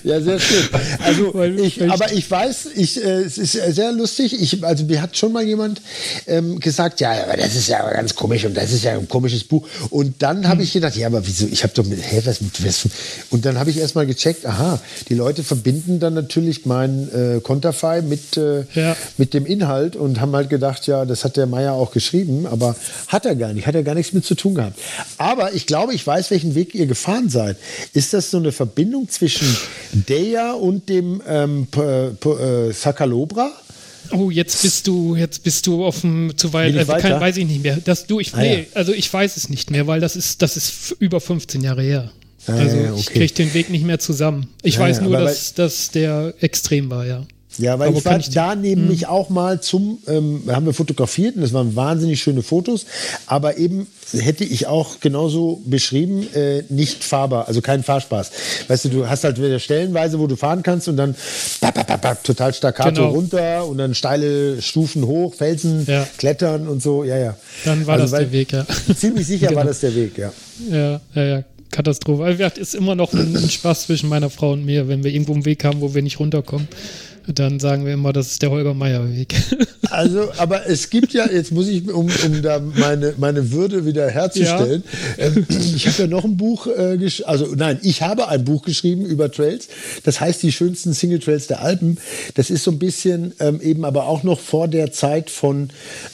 ja, sehr schön. Also <laughs> ich, aber ich weiß, ich, äh, es ist sehr lustig. Ich, also mir hat schon mal jemand ähm, gesagt, ja, aber das ist ja ganz komisch und das ist ja ein komisches Buch. Und dann habe hm. ich gedacht, ja, aber wieso? Ich habe doch mit, hä, was mit was? Und dann habe ich erst mal gecheckt, aha, die Leute verbinden dann natürlich mein äh, Konterfei mit äh, ja. mit dem Inhalt und haben halt gedacht, ja, das hat der Meier auch geschrieben, aber hat er gar nicht, hat er gar nichts mit zu tun gehabt. Aber ich glaube, ich weiß, welchen Weg ihr gefahren seid. Ist das so eine Verbindung zwischen Deja und dem ähm, äh, Sakalobra. Oh, jetzt bist du, jetzt bist du offen zu weit. Also kann, weiß ich nicht mehr. Das, du, ich, ah, nee, ja. also ich weiß es nicht mehr, weil das ist, das ist über 15 Jahre her. Ah, also ja, okay. ich kriege den Weg nicht mehr zusammen. Ich ja, weiß nur, dass, dass der extrem war, ja. Ja, weil Aber ich war ich da neben mich hm. auch mal zum, ähm, haben wir fotografiert und das waren wahnsinnig schöne Fotos, aber eben hätte ich auch genauso beschrieben, äh, nicht fahrbar, also kein Fahrspaß. Weißt du, du hast halt wieder stellenweise, wo du fahren kannst und dann bap, bap, bap, total staccato genau. runter und dann steile Stufen hoch, Felsen ja. klettern und so, ja, ja. Dann war also, das der Weg, ja. Ziemlich sicher <laughs> genau. war das der Weg, ja. Ja, ja, ja. Katastrophe. Also, ist immer noch ein Spaß zwischen meiner Frau und mir, wenn wir irgendwo einen Weg haben, wo wir nicht runterkommen. Dann sagen wir immer, das ist der Holger Meier Weg. <laughs> Also, aber es gibt ja, jetzt muss ich, um, um da meine, meine Würde wieder herzustellen, ja. ähm, ich habe ja noch ein Buch, äh, also nein, ich habe ein Buch geschrieben über Trails. Das heißt die schönsten Single Trails der Alpen. Das ist so ein bisschen ähm, eben aber auch noch vor der Zeit von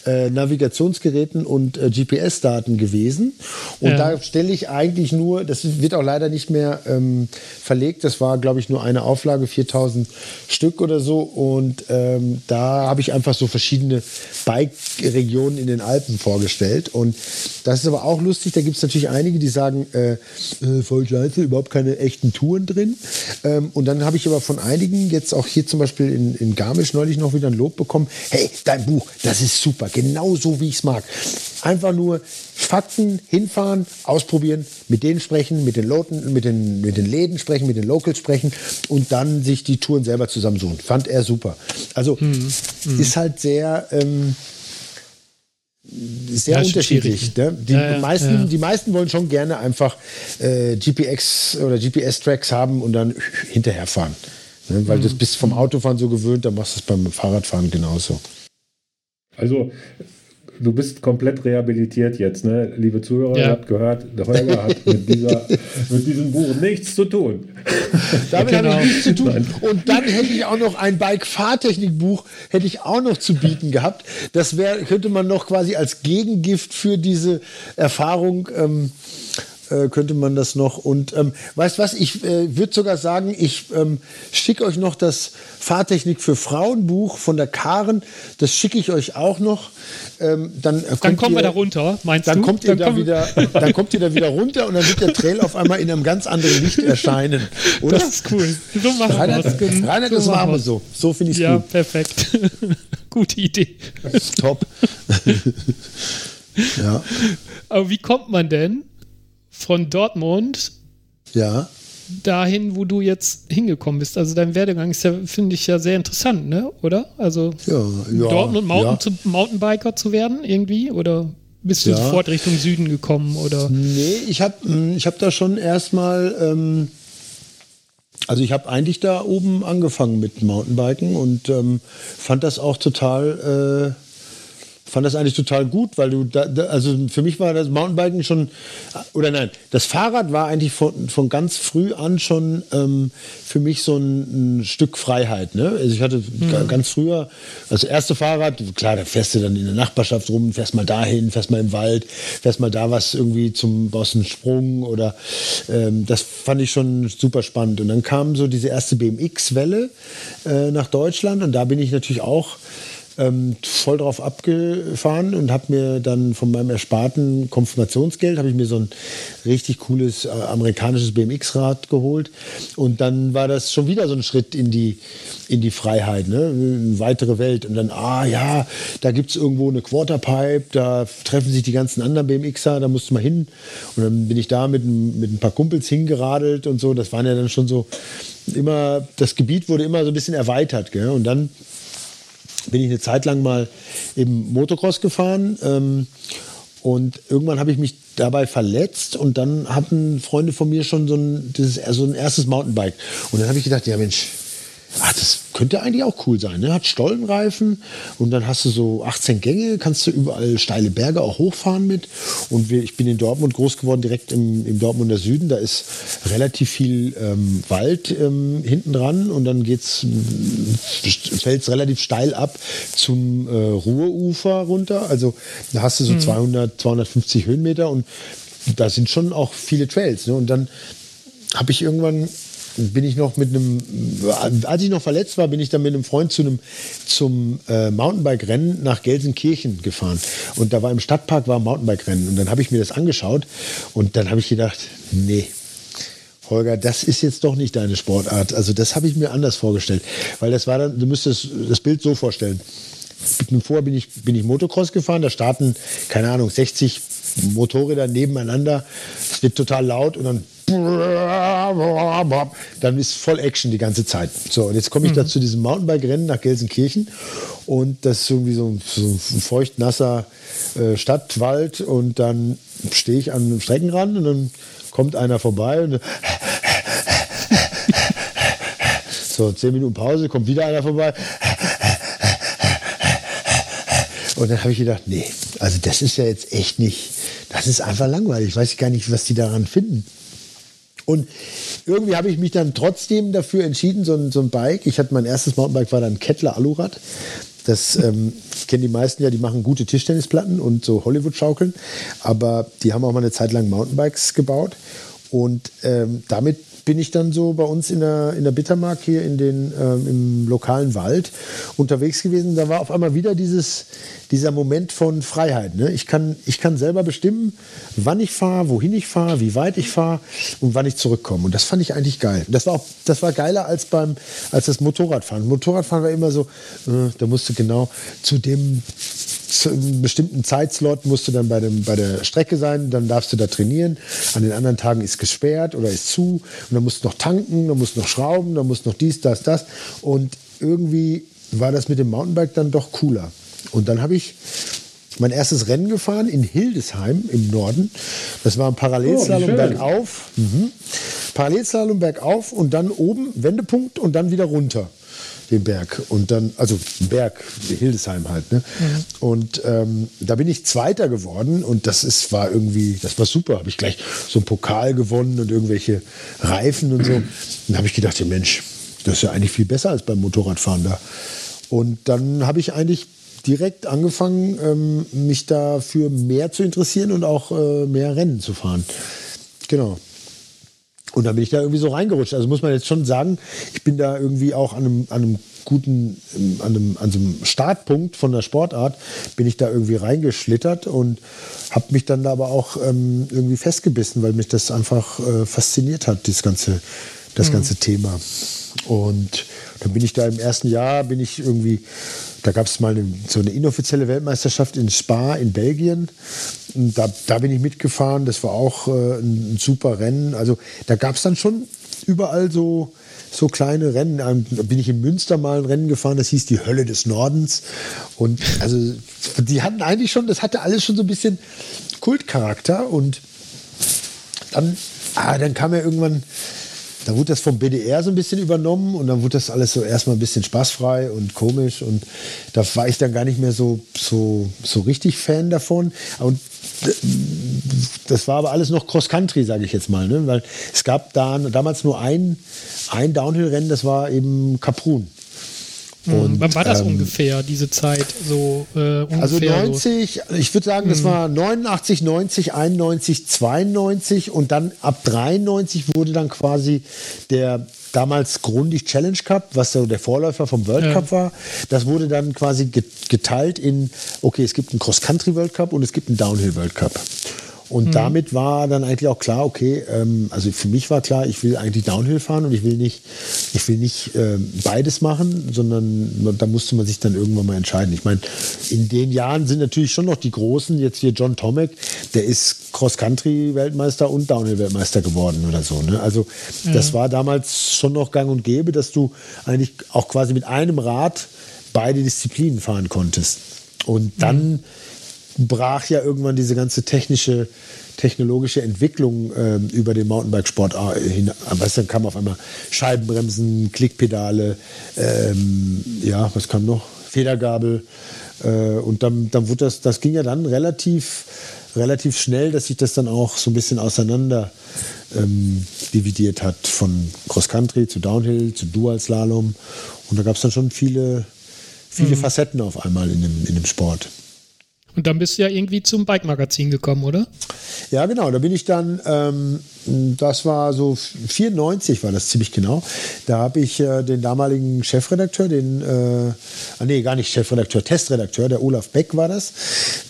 äh, Navigationsgeräten und äh, GPS-Daten gewesen. Und ja. da stelle ich eigentlich nur, das wird auch leider nicht mehr ähm, verlegt. Das war, glaube ich, nur eine Auflage, 4000 Stück oder so. Und ähm, da habe ich einfach so verschiedene Bike-Regionen in den Alpen vorgestellt. Und das ist aber auch lustig. Da gibt es natürlich einige, die sagen, äh, äh, voll scheiße, überhaupt keine echten Touren drin. Ähm, und dann habe ich aber von einigen, jetzt auch hier zum Beispiel in, in Garmisch neulich noch wieder ein Lob bekommen. Hey, dein Buch, das ist super, genau so wie ich es mag. Einfach nur Fakten, hinfahren, ausprobieren, mit denen sprechen, mit den, Loten, mit, den, mit den Läden sprechen, mit den Locals sprechen und dann sich die Touren selber zusammensuchen. Fand er super. Also mhm. Mhm. ist halt sehr. Ähm, sehr ja, unterschiedlich. Ne? Die, ja, ja, meisten, die meisten wollen schon gerne einfach äh, GPX oder GPS-Tracks haben und dann hinterherfahren. Ne? Weil mhm. das bist vom Autofahren so gewöhnt, dann machst du es beim Fahrradfahren genauso. Also du bist komplett rehabilitiert jetzt, ne? Liebe Zuhörer, ja. ihr habt gehört, der Holger hat mit, dieser, <laughs> mit diesem Buch nichts zu tun. Damit genau. habe ich nichts zu tun. Und dann hätte ich auch noch ein Bike-Fahrtechnik-Buch, hätte ich auch noch zu bieten gehabt. Das wär, könnte man noch quasi als Gegengift für diese Erfahrung ähm, äh, könnte man das noch. Und ähm, weißt was, ich äh, würde sogar sagen, ich ähm, schicke euch noch das Fahrtechnik für Frauenbuch von der Karen. Das schicke ich euch auch noch. Ähm, dann, äh, dann kommen ihr, wir da runter, meinst dann du? Kommt ihr dann, da wieder, dann kommt ihr da wieder runter und dann wird der Trail auf einmal in einem ganz anderen Licht erscheinen. <laughs> Oder? Das ist cool. So machen wir es. Reinhard, so das machen wir so. So finde ich es ja, gut. Ja, perfekt. <laughs> Gute Idee. Top. <laughs> ja. Aber wie kommt man denn von Dortmund ja. dahin, wo du jetzt hingekommen bist. Also dein Werdegang ist ja, finde ich ja sehr interessant, ne? Oder? Also ja, ja, Dortmund Mountain zu, Mountainbiker zu werden irgendwie? Oder bist du ja. sofort Richtung Süden gekommen? Oder? Nee, ich habe hm, ich hab da schon erstmal. Ähm also ich habe eigentlich da oben angefangen mit Mountainbiken und ähm, fand das auch total äh, fand das eigentlich total gut, weil du da, da, also für mich war das Mountainbiken schon oder nein, das Fahrrad war eigentlich von, von ganz früh an schon ähm, für mich so ein, ein, Stück Freiheit. Ne? Also ich hatte mhm. ganz früher das erste Fahrrad, klar, da fährst du dann in der Nachbarschaft rum, fährst mal dahin, fährst mal im Wald, fährst mal da was irgendwie zum aus einem Sprung oder ähm, das fand ich schon super spannend. Und dann kam so diese erste BMX-Welle äh, nach Deutschland und da bin ich natürlich auch ähm, voll drauf abgefahren und habe mir dann von meinem ersparten Konfirmationsgeld habe ich mir so ein richtig cooles äh, amerikanisches BMX-Rad geholt und dann war das schon wieder so ein Schritt in die in die Freiheit, ne? eine weitere Welt und dann ah ja, da gibt es irgendwo eine Quarterpipe, da treffen sich die ganzen anderen BMXer, da musst du mal hin und dann bin ich da mit, mit ein paar Kumpels hingeradelt und so, das waren ja dann schon so immer, das Gebiet wurde immer so ein bisschen erweitert gell? und dann bin ich eine Zeit lang mal im Motocross gefahren. Ähm, und irgendwann habe ich mich dabei verletzt und dann hatten Freunde von mir schon so ein, dieses, so ein erstes Mountainbike. Und dann habe ich gedacht, ja Mensch, ach, das könnte eigentlich auch cool sein. Ne? Hat Stollenreifen und dann hast du so 18 Gänge, kannst du überall steile Berge auch hochfahren mit. Und wir, ich bin in Dortmund groß geworden, direkt im, im Dortmunder Süden. Da ist relativ viel ähm, Wald ähm, hinten dran und dann geht's, fällt es relativ steil ab zum äh, Ruhrufer runter. Also da hast du so mhm. 200, 250 Höhenmeter und da sind schon auch viele Trails. Ne? Und dann habe ich irgendwann bin ich noch mit einem, als ich noch verletzt war, bin ich dann mit einem Freund zu einem, zum äh, Mountainbike-Rennen nach Gelsenkirchen gefahren. Und da war im Stadtpark war ein Mountainbike-Rennen. Und dann habe ich mir das angeschaut und dann habe ich gedacht, nee, Holger, das ist jetzt doch nicht deine Sportart. Also das habe ich mir anders vorgestellt. Weil das war dann, du müsstest das Bild so vorstellen. Vorher bin ich, bin ich Motocross gefahren, da starten, keine Ahnung, 60 Motorräder nebeneinander. Es wird total laut und dann dann ist voll Action die ganze Zeit. So, und jetzt komme ich mhm. da zu diesem Mountainbike-Rennen nach Gelsenkirchen und das ist irgendwie so ein, so ein feucht nasser äh, Stadtwald und dann stehe ich an einem Streckenrand und dann kommt einer vorbei und <laughs> So, zehn Minuten Pause, kommt wieder einer vorbei. Und dann habe ich gedacht, nee, also das ist ja jetzt echt nicht, das ist einfach langweilig. Ich weiß gar nicht, was die daran finden. Und irgendwie habe ich mich dann trotzdem dafür entschieden, so ein, so ein Bike. Ich hatte mein erstes Mountainbike war dann Kettler Alurad. Das ähm, kennen die meisten ja, die machen gute Tischtennisplatten und so Hollywood-Schaukeln. Aber die haben auch mal eine Zeit lang Mountainbikes gebaut. Und ähm, damit bin ich dann so bei uns in der, in der Bittermark hier in den, ähm, im lokalen Wald unterwegs gewesen. Da war auf einmal wieder dieses, dieser Moment von Freiheit. Ne? Ich, kann, ich kann selber bestimmen, wann ich fahre, wohin ich fahre, wie weit ich fahre und wann ich zurückkomme. Und das fand ich eigentlich geil. Das war, auch, das war geiler als, beim, als das Motorradfahren. Motorradfahren war immer so, äh, da musst du genau zu dem bestimmten Zeitslot musst du dann bei, dem, bei der Strecke sein, dann darfst du da trainieren. An den anderen Tagen ist gesperrt oder ist zu und dann musst du noch tanken, dann musst du noch schrauben, dann musst du noch dies, das, das. Und irgendwie war das mit dem Mountainbike dann doch cooler. Und dann habe ich mein erstes Rennen gefahren in Hildesheim im Norden. Das war ein Parallelslalom oh, bergauf. Mhm. Parallelslalom bergauf und dann oben Wendepunkt und dann wieder runter den Berg. Und dann, also Berg, Hildesheim halt. Ne? Mhm. Und ähm, da bin ich Zweiter geworden und das ist, war irgendwie, das war super. Habe ich gleich so einen Pokal gewonnen und irgendwelche Reifen und so. Und dann habe ich gedacht, ja Mensch, das ist ja eigentlich viel besser als beim Motorradfahren da. Und dann habe ich eigentlich direkt angefangen, ähm, mich dafür mehr zu interessieren und auch äh, mehr Rennen zu fahren. Genau. Und dann bin ich da irgendwie so reingerutscht. Also muss man jetzt schon sagen, ich bin da irgendwie auch an einem, an einem guten, ähm, an einem, an so einem Startpunkt von der Sportart, bin ich da irgendwie reingeschlittert und habe mich dann da aber auch ähm, irgendwie festgebissen, weil mich das einfach äh, fasziniert hat, das ganze, das mhm. ganze Thema. Und dann bin ich da im ersten Jahr, bin ich irgendwie da gab es mal eine, so eine inoffizielle Weltmeisterschaft in Spa in Belgien. Und da, da bin ich mitgefahren. Das war auch äh, ein, ein, super Rennen. Also da gab es dann schon überall so, so kleine Rennen. Da bin ich in Münster mal ein Rennen gefahren, das hieß die Hölle des Nordens. Und also die hatten eigentlich schon, das hatte alles schon so ein bisschen Kultcharakter. Und dann, ah, dann kam ja irgendwann da wurde das vom BDR so ein bisschen übernommen und dann wurde das alles so erstmal ein bisschen spaßfrei und komisch und da war ich dann gar nicht mehr so, so, so richtig Fan davon. Und das war aber alles noch Cross-Country, sage ich jetzt mal, ne? weil es gab da damals nur ein, ein Downhill-Rennen, das war eben Kaprun. Hm, und, Wann war das ähm, ungefähr, diese Zeit? So, äh, also 90, so? ich würde sagen, das hm. war 89, 90, 91, 92 und dann ab 93 wurde dann quasi der damals Grundig Challenge Cup, was so der Vorläufer vom World ja. Cup war, das wurde dann quasi geteilt in, okay, es gibt einen Cross-Country World Cup und es gibt einen Downhill World Cup. Und mhm. damit war dann eigentlich auch klar, okay, ähm, also für mich war klar, ich will eigentlich Downhill fahren und ich will nicht, ich will nicht äh, beides machen, sondern da musste man sich dann irgendwann mal entscheiden. Ich meine, in den Jahren sind natürlich schon noch die Großen, jetzt hier John Tomek, der ist Cross-Country-Weltmeister und Downhill-Weltmeister geworden oder so. Ne? Also mhm. das war damals schon noch gang und gäbe, dass du eigentlich auch quasi mit einem Rad beide Disziplinen fahren konntest. Und dann mhm brach ja irgendwann diese ganze technische, technologische Entwicklung äh, über den Mountainbikesport hin. Weißt, dann kam auf einmal Scheibenbremsen, Klickpedale, ähm, ja, was kam noch? Federgabel. Äh, und dann, dann wurde das, das ging ja dann relativ, relativ schnell, dass sich das dann auch so ein bisschen auseinander ähm, dividiert hat von Cross Country zu Downhill zu Dual Slalom. Und da gab es dann schon viele, viele mhm. Facetten auf einmal in dem, in dem Sport. Und dann bist du ja irgendwie zum Bike-Magazin gekommen, oder? Ja, genau. Da bin ich dann, ähm, das war so 94 war das ziemlich genau. Da habe ich äh, den damaligen Chefredakteur, den, äh, ah, nee, gar nicht Chefredakteur, Testredakteur, der Olaf Beck war das.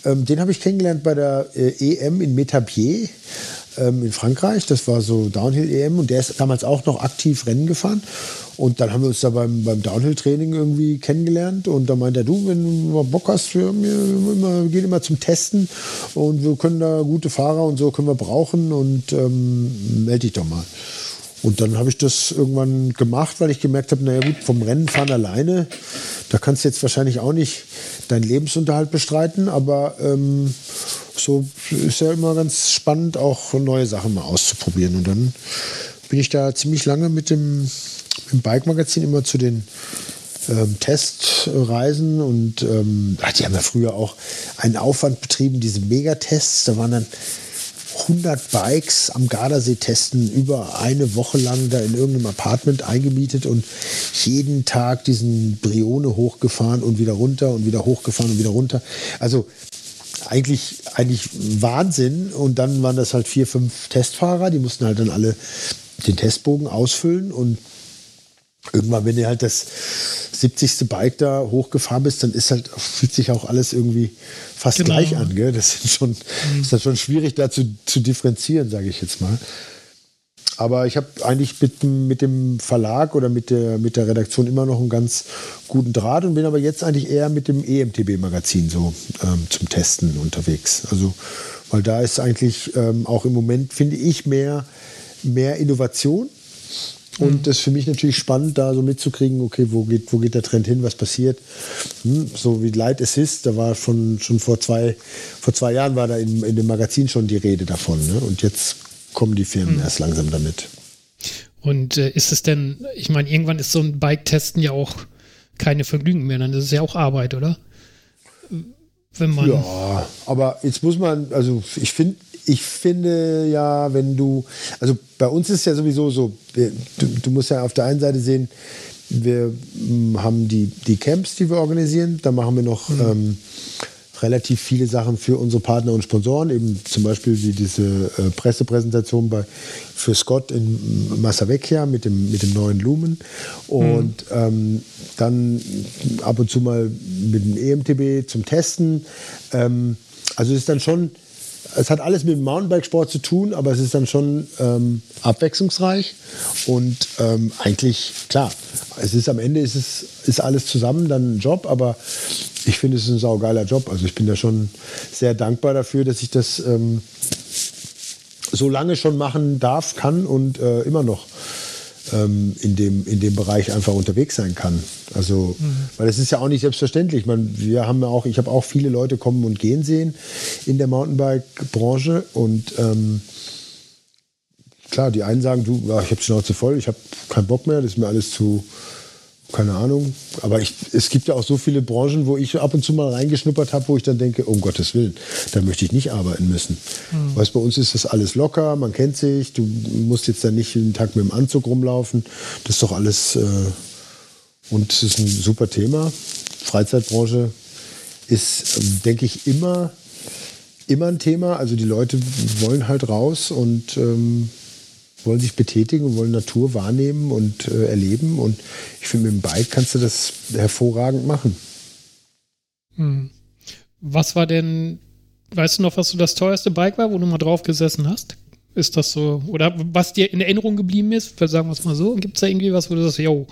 Ähm, den habe ich kennengelernt bei der äh, EM in Metapier in Frankreich. Das war so Downhill-EM und der ist damals auch noch aktiv Rennen gefahren. Und dann haben wir uns da beim, beim Downhill-Training irgendwie kennengelernt. Und da meinte er, du, wenn du mal Bock hast, wir, wir gehen immer zum Testen und wir können da gute Fahrer und so können wir brauchen und ähm, melde dich doch mal. Und dann habe ich das irgendwann gemacht, weil ich gemerkt habe, naja gut, vom Rennenfahren alleine, da kannst du jetzt wahrscheinlich auch nicht deinen Lebensunterhalt bestreiten, aber ähm, so ist ja immer ganz spannend, auch neue Sachen mal auszuprobieren. Und dann bin ich da ziemlich lange mit dem im Bike-Magazin immer zu den ähm, Testreisen und ähm, die haben ja früher auch einen Aufwand betrieben, diese Megatests. Da waren dann 100 Bikes am Gardasee testen, über eine Woche lang da in irgendeinem Apartment eingemietet und jeden Tag diesen Brione hochgefahren und wieder runter und wieder hochgefahren und wieder runter. Also eigentlich, eigentlich Wahnsinn. Und dann waren das halt vier, fünf Testfahrer, die mussten halt dann alle den Testbogen ausfüllen und irgendwann, wenn du halt das 70. Bike da hochgefahren bist, dann ist halt, fühlt sich auch alles irgendwie fast genau. gleich an. Gell? Das ist schon, mhm. ist dann schon schwierig da zu, zu differenzieren, sage ich jetzt mal. Aber ich habe eigentlich mit, mit dem Verlag oder mit der, mit der Redaktion immer noch einen ganz guten Draht und bin aber jetzt eigentlich eher mit dem EMTB-Magazin so ähm, zum Testen unterwegs. Also, weil da ist eigentlich ähm, auch im Moment, finde ich, mehr, mehr Innovation und mhm. das ist für mich natürlich spannend, da so mitzukriegen, okay, wo geht, wo geht der Trend hin, was passiert. Hm, so wie Light Assist, da war schon, schon vor, zwei, vor zwei Jahren war da in, in dem Magazin schon die Rede davon. Ne? Und jetzt kommen die Firmen mhm. erst langsam damit. Und äh, ist es denn, ich meine, irgendwann ist so ein Bike-Testen ja auch keine Vergnügen mehr, dann ist es ja auch Arbeit, oder? Wenn man ja, aber jetzt muss man, also ich finde, ich finde ja, wenn du, also bei uns ist ja sowieso so, du, du musst ja auf der einen Seite sehen, wir hm, haben die, die Camps, die wir organisieren, da machen wir noch mhm. ähm, relativ viele Sachen für unsere Partner und Sponsoren, eben zum Beispiel wie diese äh, Pressepräsentation bei, für Scott in Massavecchia mit dem, mit dem neuen Lumen und mhm. ähm, dann ab und zu mal mit dem EMTB zum Testen. Ähm, also es ist dann schon es hat alles mit dem Mountainbikesport zu tun, aber es ist dann schon ähm, abwechslungsreich und ähm, eigentlich, klar, es ist am Ende ist es ist alles zusammen dann ein Job, aber ich finde es ist ein saugeiler Job. Also ich bin da schon sehr dankbar dafür, dass ich das ähm, so lange schon machen darf, kann und äh, immer noch ähm, in, dem, in dem Bereich einfach unterwegs sein kann. Also, mhm. weil es ist ja auch nicht selbstverständlich. Man, wir haben ja auch, ich habe auch viele Leute kommen und gehen sehen in der Mountainbike-Branche und ähm, klar, die einen sagen, du, ja, ich habe Schnauze voll, ich habe keinen Bock mehr, das ist mir alles zu, keine Ahnung. Aber ich, es gibt ja auch so viele Branchen, wo ich ab und zu mal reingeschnuppert habe, wo ich dann denke, um Gottes Willen, da möchte ich nicht arbeiten müssen. Mhm. Weißt, bei uns ist das alles locker, man kennt sich, du musst jetzt dann nicht jeden Tag mit dem Anzug rumlaufen. Das ist doch alles, äh, und es ist ein super Thema. Freizeitbranche ist, denke ich, immer, immer ein Thema. Also die Leute wollen halt raus und ähm, wollen sich betätigen und wollen Natur wahrnehmen und äh, erleben. Und ich finde, mit dem Bike kannst du das hervorragend machen. Hm. Was war denn, weißt du noch, was so das teuerste Bike war, wo du mal drauf gesessen hast? Ist das so, oder was dir in Erinnerung geblieben ist, sagen wir es mal so, gibt es da irgendwie was, wo du sagst, yo,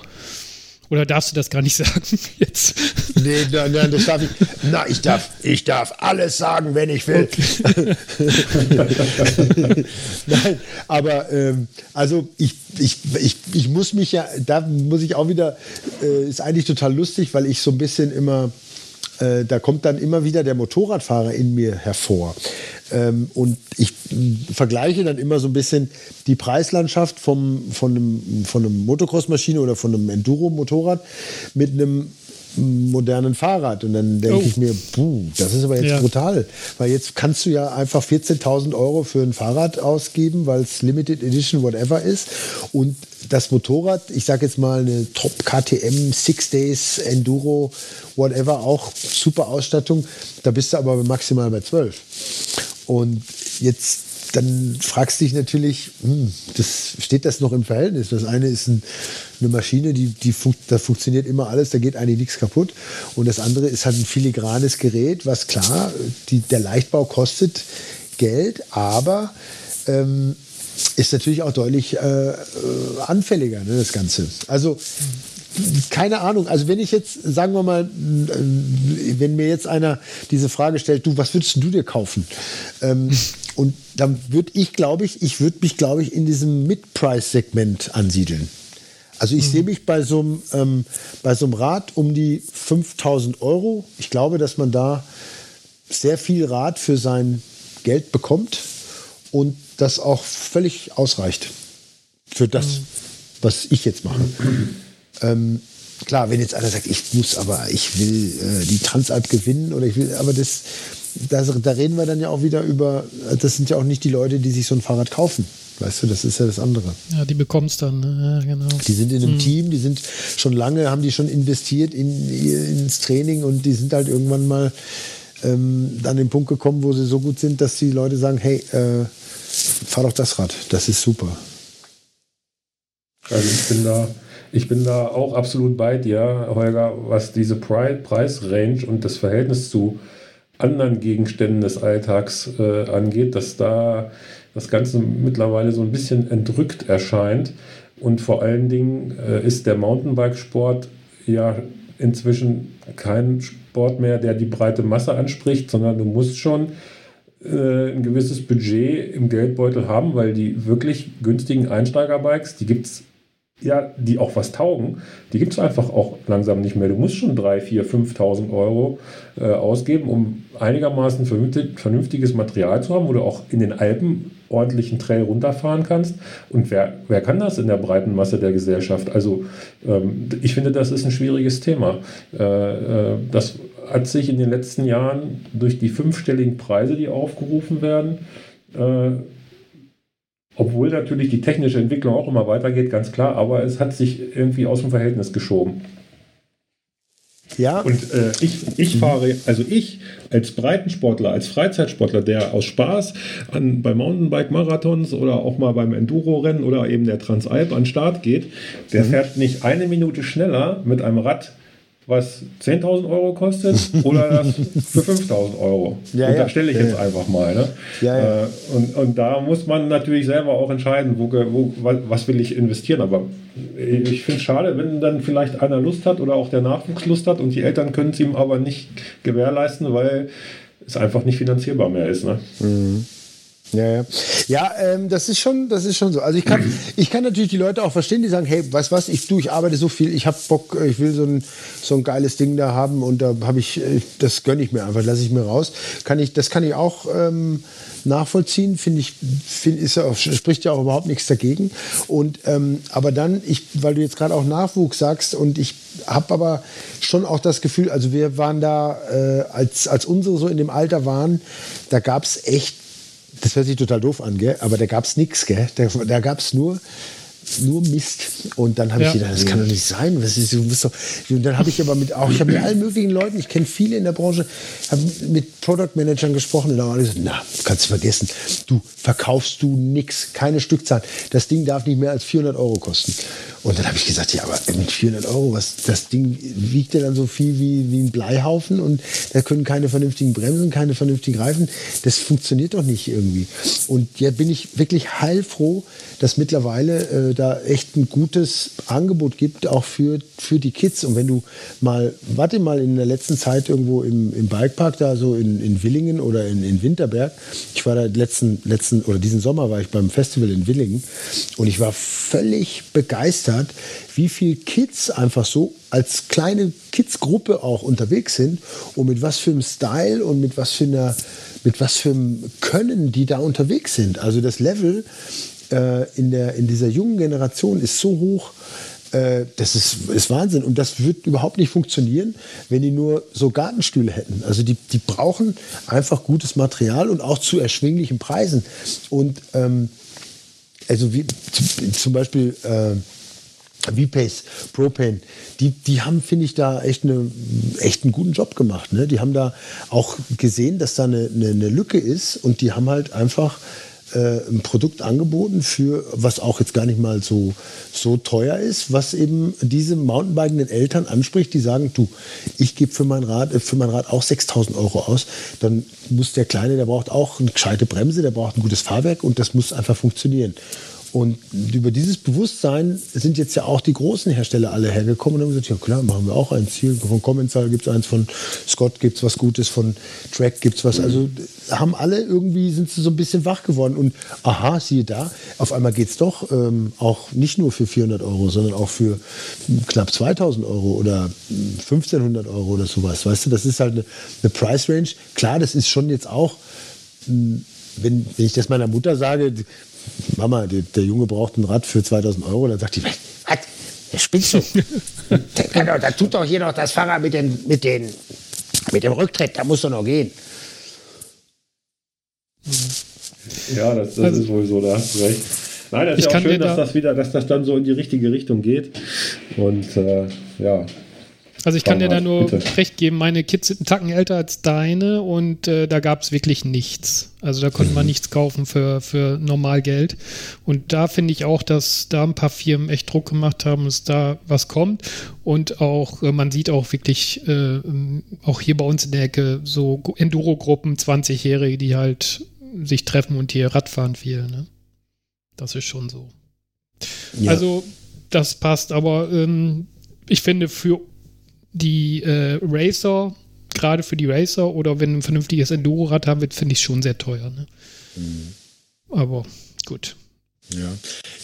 oder darfst du das gar nicht <laughs> sagen jetzt? Nee, nein, nein, das darf ich. Na, ich darf, ich darf alles sagen, wenn ich will. Okay. <laughs> nein, aber ähm, also ich, ich, ich, ich muss mich ja, da muss ich auch wieder, äh, ist eigentlich total lustig, weil ich so ein bisschen immer äh, da kommt dann immer wieder der Motorradfahrer in mir hervor. Ähm, und ich vergleiche dann immer so ein bisschen die Preislandschaft vom, von einem, von einem Motocross-Maschine oder von einem Enduro-Motorrad mit einem modernen Fahrrad. Und dann denke oh. ich mir, puh, das ist aber jetzt ja. brutal. Weil jetzt kannst du ja einfach 14.000 Euro für ein Fahrrad ausgeben, weil es Limited Edition whatever ist. Und das Motorrad, ich sage jetzt mal eine Top KTM Six Days Enduro whatever, auch super Ausstattung. Da bist du aber maximal bei 12. Und jetzt dann fragst du dich natürlich, hm, das, steht das noch im Verhältnis? Das eine ist ein, eine Maschine, die, die fun da funktioniert immer alles, da geht eigentlich nichts kaputt. Und das andere ist halt ein filigranes Gerät, was klar, die, der Leichtbau kostet Geld, aber ähm, ist natürlich auch deutlich äh, äh anfälliger, ne, das Ganze. Also keine Ahnung. Also wenn ich jetzt, sagen wir mal, äh, wenn mir jetzt einer diese Frage stellt, du, was würdest du dir kaufen? Ähm, <laughs> und dann würde ich, glaube ich, ich würde mich, glaube ich, in diesem Mid-Price-Segment ansiedeln. Also ich mhm. sehe mich bei so, einem, ähm, bei so einem Rad um die 5000 Euro. Ich glaube, dass man da sehr viel Rad für sein Geld bekommt und das auch völlig ausreicht für das, mhm was ich jetzt mache. Ähm, klar, wenn jetzt einer sagt, ich muss aber, ich will äh, die Transalp gewinnen oder ich will, aber das, das, da reden wir dann ja auch wieder über, das sind ja auch nicht die Leute, die sich so ein Fahrrad kaufen. Weißt du, das ist ja das andere. Ja, die bekommst dann, ne? ja, genau. Die sind in einem hm. Team, die sind schon lange, haben die schon investiert in, ins Training und die sind halt irgendwann mal ähm, an den Punkt gekommen, wo sie so gut sind, dass die Leute sagen, hey, äh, fahr doch das Rad, das ist super. Also ich bin da, ich bin da auch absolut bei dir, Holger, was diese Preisrange und das Verhältnis zu anderen Gegenständen des Alltags äh, angeht, dass da das Ganze mittlerweile so ein bisschen entrückt erscheint. Und vor allen Dingen äh, ist der Mountainbikesport ja inzwischen kein Sport mehr, der die breite Masse anspricht, sondern du musst schon äh, ein gewisses Budget im Geldbeutel haben, weil die wirklich günstigen Einsteigerbikes, die gibt es ja, die auch was taugen, die gibt es einfach auch langsam nicht mehr. Du musst schon 3, 4, 5.000 Euro äh, ausgeben, um einigermaßen vernünftig, vernünftiges Material zu haben, wo du auch in den Alpen ordentlichen Trail runterfahren kannst. Und wer, wer kann das in der breiten Masse der Gesellschaft? Also ähm, ich finde, das ist ein schwieriges Thema. Äh, äh, das hat sich in den letzten Jahren durch die fünfstelligen Preise, die aufgerufen werden, äh, obwohl natürlich die technische Entwicklung auch immer weitergeht, ganz klar, aber es hat sich irgendwie aus dem Verhältnis geschoben. Ja. Und äh, ich, ich fahre, also ich als Breitensportler, als Freizeitsportler, der aus Spaß an, bei Mountainbike-Marathons oder auch mal beim Enduro-Rennen oder eben der Transalp an den Start geht, der mhm. fährt nicht eine Minute schneller mit einem Rad was 10.000 Euro kostet <laughs> oder das für 5.000 Euro. Ja, und da stelle ich ja, jetzt ja. einfach mal. Ne? Ja, äh, und, und da muss man natürlich selber auch entscheiden, wo, wo, was will ich investieren. Aber ich finde es schade, wenn dann vielleicht einer Lust hat oder auch der Nachwuchs Lust hat und die Eltern können es ihm aber nicht gewährleisten, weil es einfach nicht finanzierbar mehr ist. Ne? Mhm. Ja, ja. ja ähm, das ist schon, das ist schon so. Also ich kann, <clears throat> ich kann natürlich die Leute auch verstehen, die sagen, hey, weißt was, ich du, ich arbeite so viel, ich habe Bock, ich will so ein, so ein geiles Ding da haben und da habe ich, äh, das gönne ich mir einfach, lasse ich mir raus. Kann ich, das kann ich auch ähm, nachvollziehen, finde ich, find, ist ja auch, spricht ja auch überhaupt nichts dagegen. Und ähm, aber dann, ich, weil du jetzt gerade auch Nachwuchs sagst und ich habe aber schon auch das Gefühl, also wir waren da, äh, als, als unsere so in dem Alter waren, da gab es echt das hört sich total doof an, gell? aber da gab es nichts. Da, da gab es nur nur Mist. Und dann habe ja. ich gedacht, das kann doch nicht sein. Was ist, du bist doch, und dann habe ich aber mit auch, ich habe mit allen möglichen Leuten, ich kenne viele in der Branche, habe mit Product Managern gesprochen und da haben alle gesagt, na, kannst du vergessen. Du verkaufst du nichts, keine Stückzahl. Das Ding darf nicht mehr als 400 Euro kosten. Und dann habe ich gesagt, ja, aber mit 400 Euro, was, das Ding wiegt ja dann so viel wie, wie ein Bleihaufen und da können keine vernünftigen Bremsen, keine vernünftigen Reifen. Das funktioniert doch nicht irgendwie. Und jetzt bin ich wirklich heilfroh, dass mittlerweile äh, da echt ein gutes Angebot gibt, auch für, für die Kids. Und wenn du mal, warte mal in der letzten Zeit irgendwo im, im Bikepark da so in, in Willingen oder in, in Winterberg, ich war da letzten, letzten oder diesen Sommer war ich beim Festival in Willingen und ich war völlig begeistert, wie viele Kids einfach so als kleine Kids-Gruppe auch unterwegs sind und mit was für einem Style und mit was für einer mit was für einem Können die da unterwegs sind. Also das Level äh, in, der, in dieser jungen Generation ist so hoch, äh, das ist, ist Wahnsinn. Und das wird überhaupt nicht funktionieren, wenn die nur so Gartenstühle hätten. Also die, die brauchen einfach gutes Material und auch zu erschwinglichen Preisen. Und ähm, also wie zum Beispiel äh, V-Pace, Propane, die, die haben, finde ich, da echt, eine, echt einen guten Job gemacht. Ne? Die haben da auch gesehen, dass da eine, eine, eine Lücke ist und die haben halt einfach äh, ein Produkt angeboten für, was auch jetzt gar nicht mal so, so teuer ist, was eben diese Mountainbikenden Eltern anspricht, die sagen, du, ich gebe für für mein Rad auch 6000 Euro aus, dann muss der Kleine, der braucht auch eine gescheite Bremse, der braucht ein gutes Fahrwerk und das muss einfach funktionieren. Und über dieses Bewusstsein sind jetzt ja auch die großen Hersteller alle hergekommen und haben gesagt, ja klar, machen wir auch eins. Hier von Commensal gibt es eins, von Scott gibt es was Gutes, von Track gibt es was. Also haben alle irgendwie, sind sie so ein bisschen wach geworden. Und aha, siehe da, auf einmal geht es doch ähm, auch nicht nur für 400 Euro, sondern auch für knapp 2000 Euro oder 1500 Euro oder sowas. Weißt du, das ist halt eine, eine Price Range. Klar, das ist schon jetzt auch wenn, wenn ich das meiner Mutter sage, Mama, der, der, Junge braucht ein Rad für 2000 Euro, dann sagt die, Das spinnst du. da, da, tut doch hier noch das Fahrrad mit, den, mit, den, mit dem Rücktritt, da muss doch noch gehen. Ja, das, das also, ist wohl so, da hast du recht. Nein, das ist ja auch schön, dass das wieder, dass das dann so in die richtige Richtung geht. Und äh, ja, also ich kann dir da nur bitte. recht geben, meine Kids sind einen Tacken älter als deine und äh, da gab es wirklich nichts. Also da konnte man mhm. nichts kaufen für, für Normalgeld. Und da finde ich auch, dass da ein paar Firmen echt Druck gemacht haben, dass da was kommt. Und auch, äh, man sieht auch wirklich, äh, auch hier bei uns in der Ecke, so Enduro-Gruppen, 20-Jährige, die halt sich treffen und hier Radfahren viel. Ne? Das ist schon so. Ja. Also das passt, aber ähm, ich finde für die äh, Racer, gerade für die Racer oder wenn ein vernünftiges Enduro-Rad haben wird, finde ich schon sehr teuer. Ne? Mhm. Aber gut. Ja.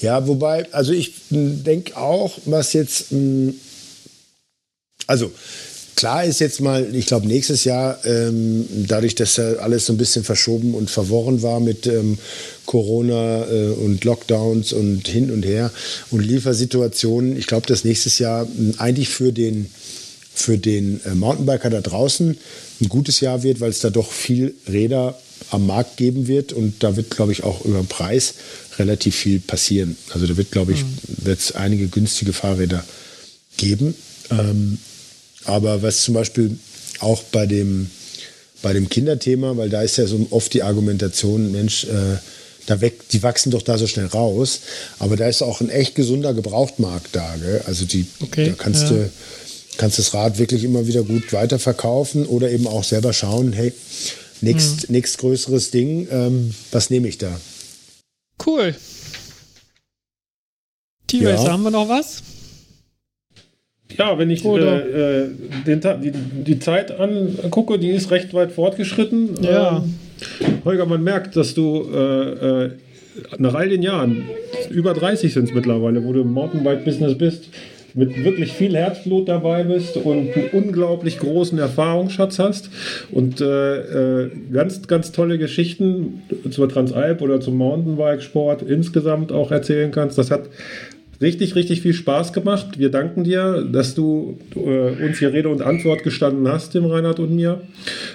ja, wobei, also ich denke auch, was jetzt, mh, also klar ist jetzt mal, ich glaube, nächstes Jahr, ähm, dadurch, dass ja alles so ein bisschen verschoben und verworren war mit ähm, Corona äh, und Lockdowns und hin und her und Liefersituationen, ich glaube, dass nächstes Jahr mh, eigentlich für den für den äh, Mountainbiker da draußen ein gutes Jahr wird, weil es da doch viel Räder am Markt geben wird und da wird, glaube ich, auch über den Preis relativ viel passieren. Also da wird, glaube ich, mhm. es einige günstige Fahrräder geben. Ähm, aber was zum Beispiel auch bei dem, bei dem Kinderthema, weil da ist ja so oft die Argumentation, Mensch, äh, da weg, die wachsen doch da so schnell raus. Aber da ist auch ein echt gesunder Gebrauchtmarkt da. Gell? Also die, okay, da kannst ja. du kannst das Rad wirklich immer wieder gut weiterverkaufen oder eben auch selber schauen, hey, nächst, mhm. nächst größeres Ding, ähm, was nehme ich da? Cool. T-Racer, ja. haben wir noch was? Ja, wenn ich äh, äh, den, die, die, Zeit angucke, die ist recht weit fortgeschritten. Ja. Ähm, Holger, man merkt, dass du äh, äh nach all den Jahren, über 30 sind es mittlerweile, wo du im Mountainbike-Business bist, mit wirklich viel Herzblut dabei bist und einen unglaublich großen Erfahrungsschatz hast und äh, äh, ganz, ganz tolle Geschichten zur Transalp oder zum Mountainbike-Sport insgesamt auch erzählen kannst. Das hat richtig, richtig viel Spaß gemacht. Wir danken dir, dass du äh, uns hier Rede und Antwort gestanden hast, dem Reinhard und mir.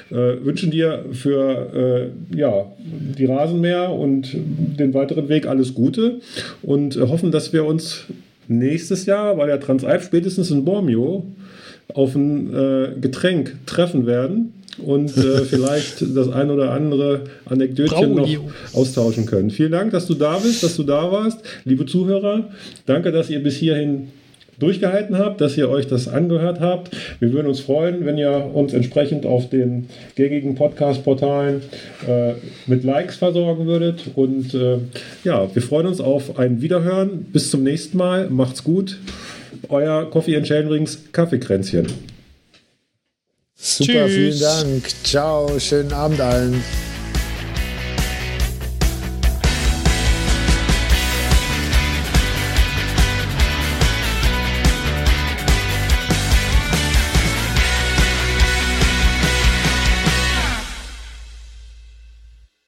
Äh, wünschen dir für äh, ja, die Rasenmäher und den weiteren Weg alles Gute und hoffen, dass wir uns nächstes Jahr bei der Transalp spätestens in Bormio auf ein äh, Getränk treffen werden und äh, <laughs> vielleicht das ein oder andere Anekdötchen noch austauschen können. Vielen Dank, dass du da bist, dass du da warst. Liebe Zuhörer, danke, dass ihr bis hierhin durchgehalten habt, dass ihr euch das angehört habt. Wir würden uns freuen, wenn ihr uns entsprechend auf den gängigen Podcast-Portalen äh, mit Likes versorgen würdet. Und äh, ja, wir freuen uns auf ein Wiederhören. Bis zum nächsten Mal. Macht's gut. Euer Coffee and Chain Rings Kaffeekränzchen. Super, Tschüss. vielen Dank. Ciao, schönen Abend allen.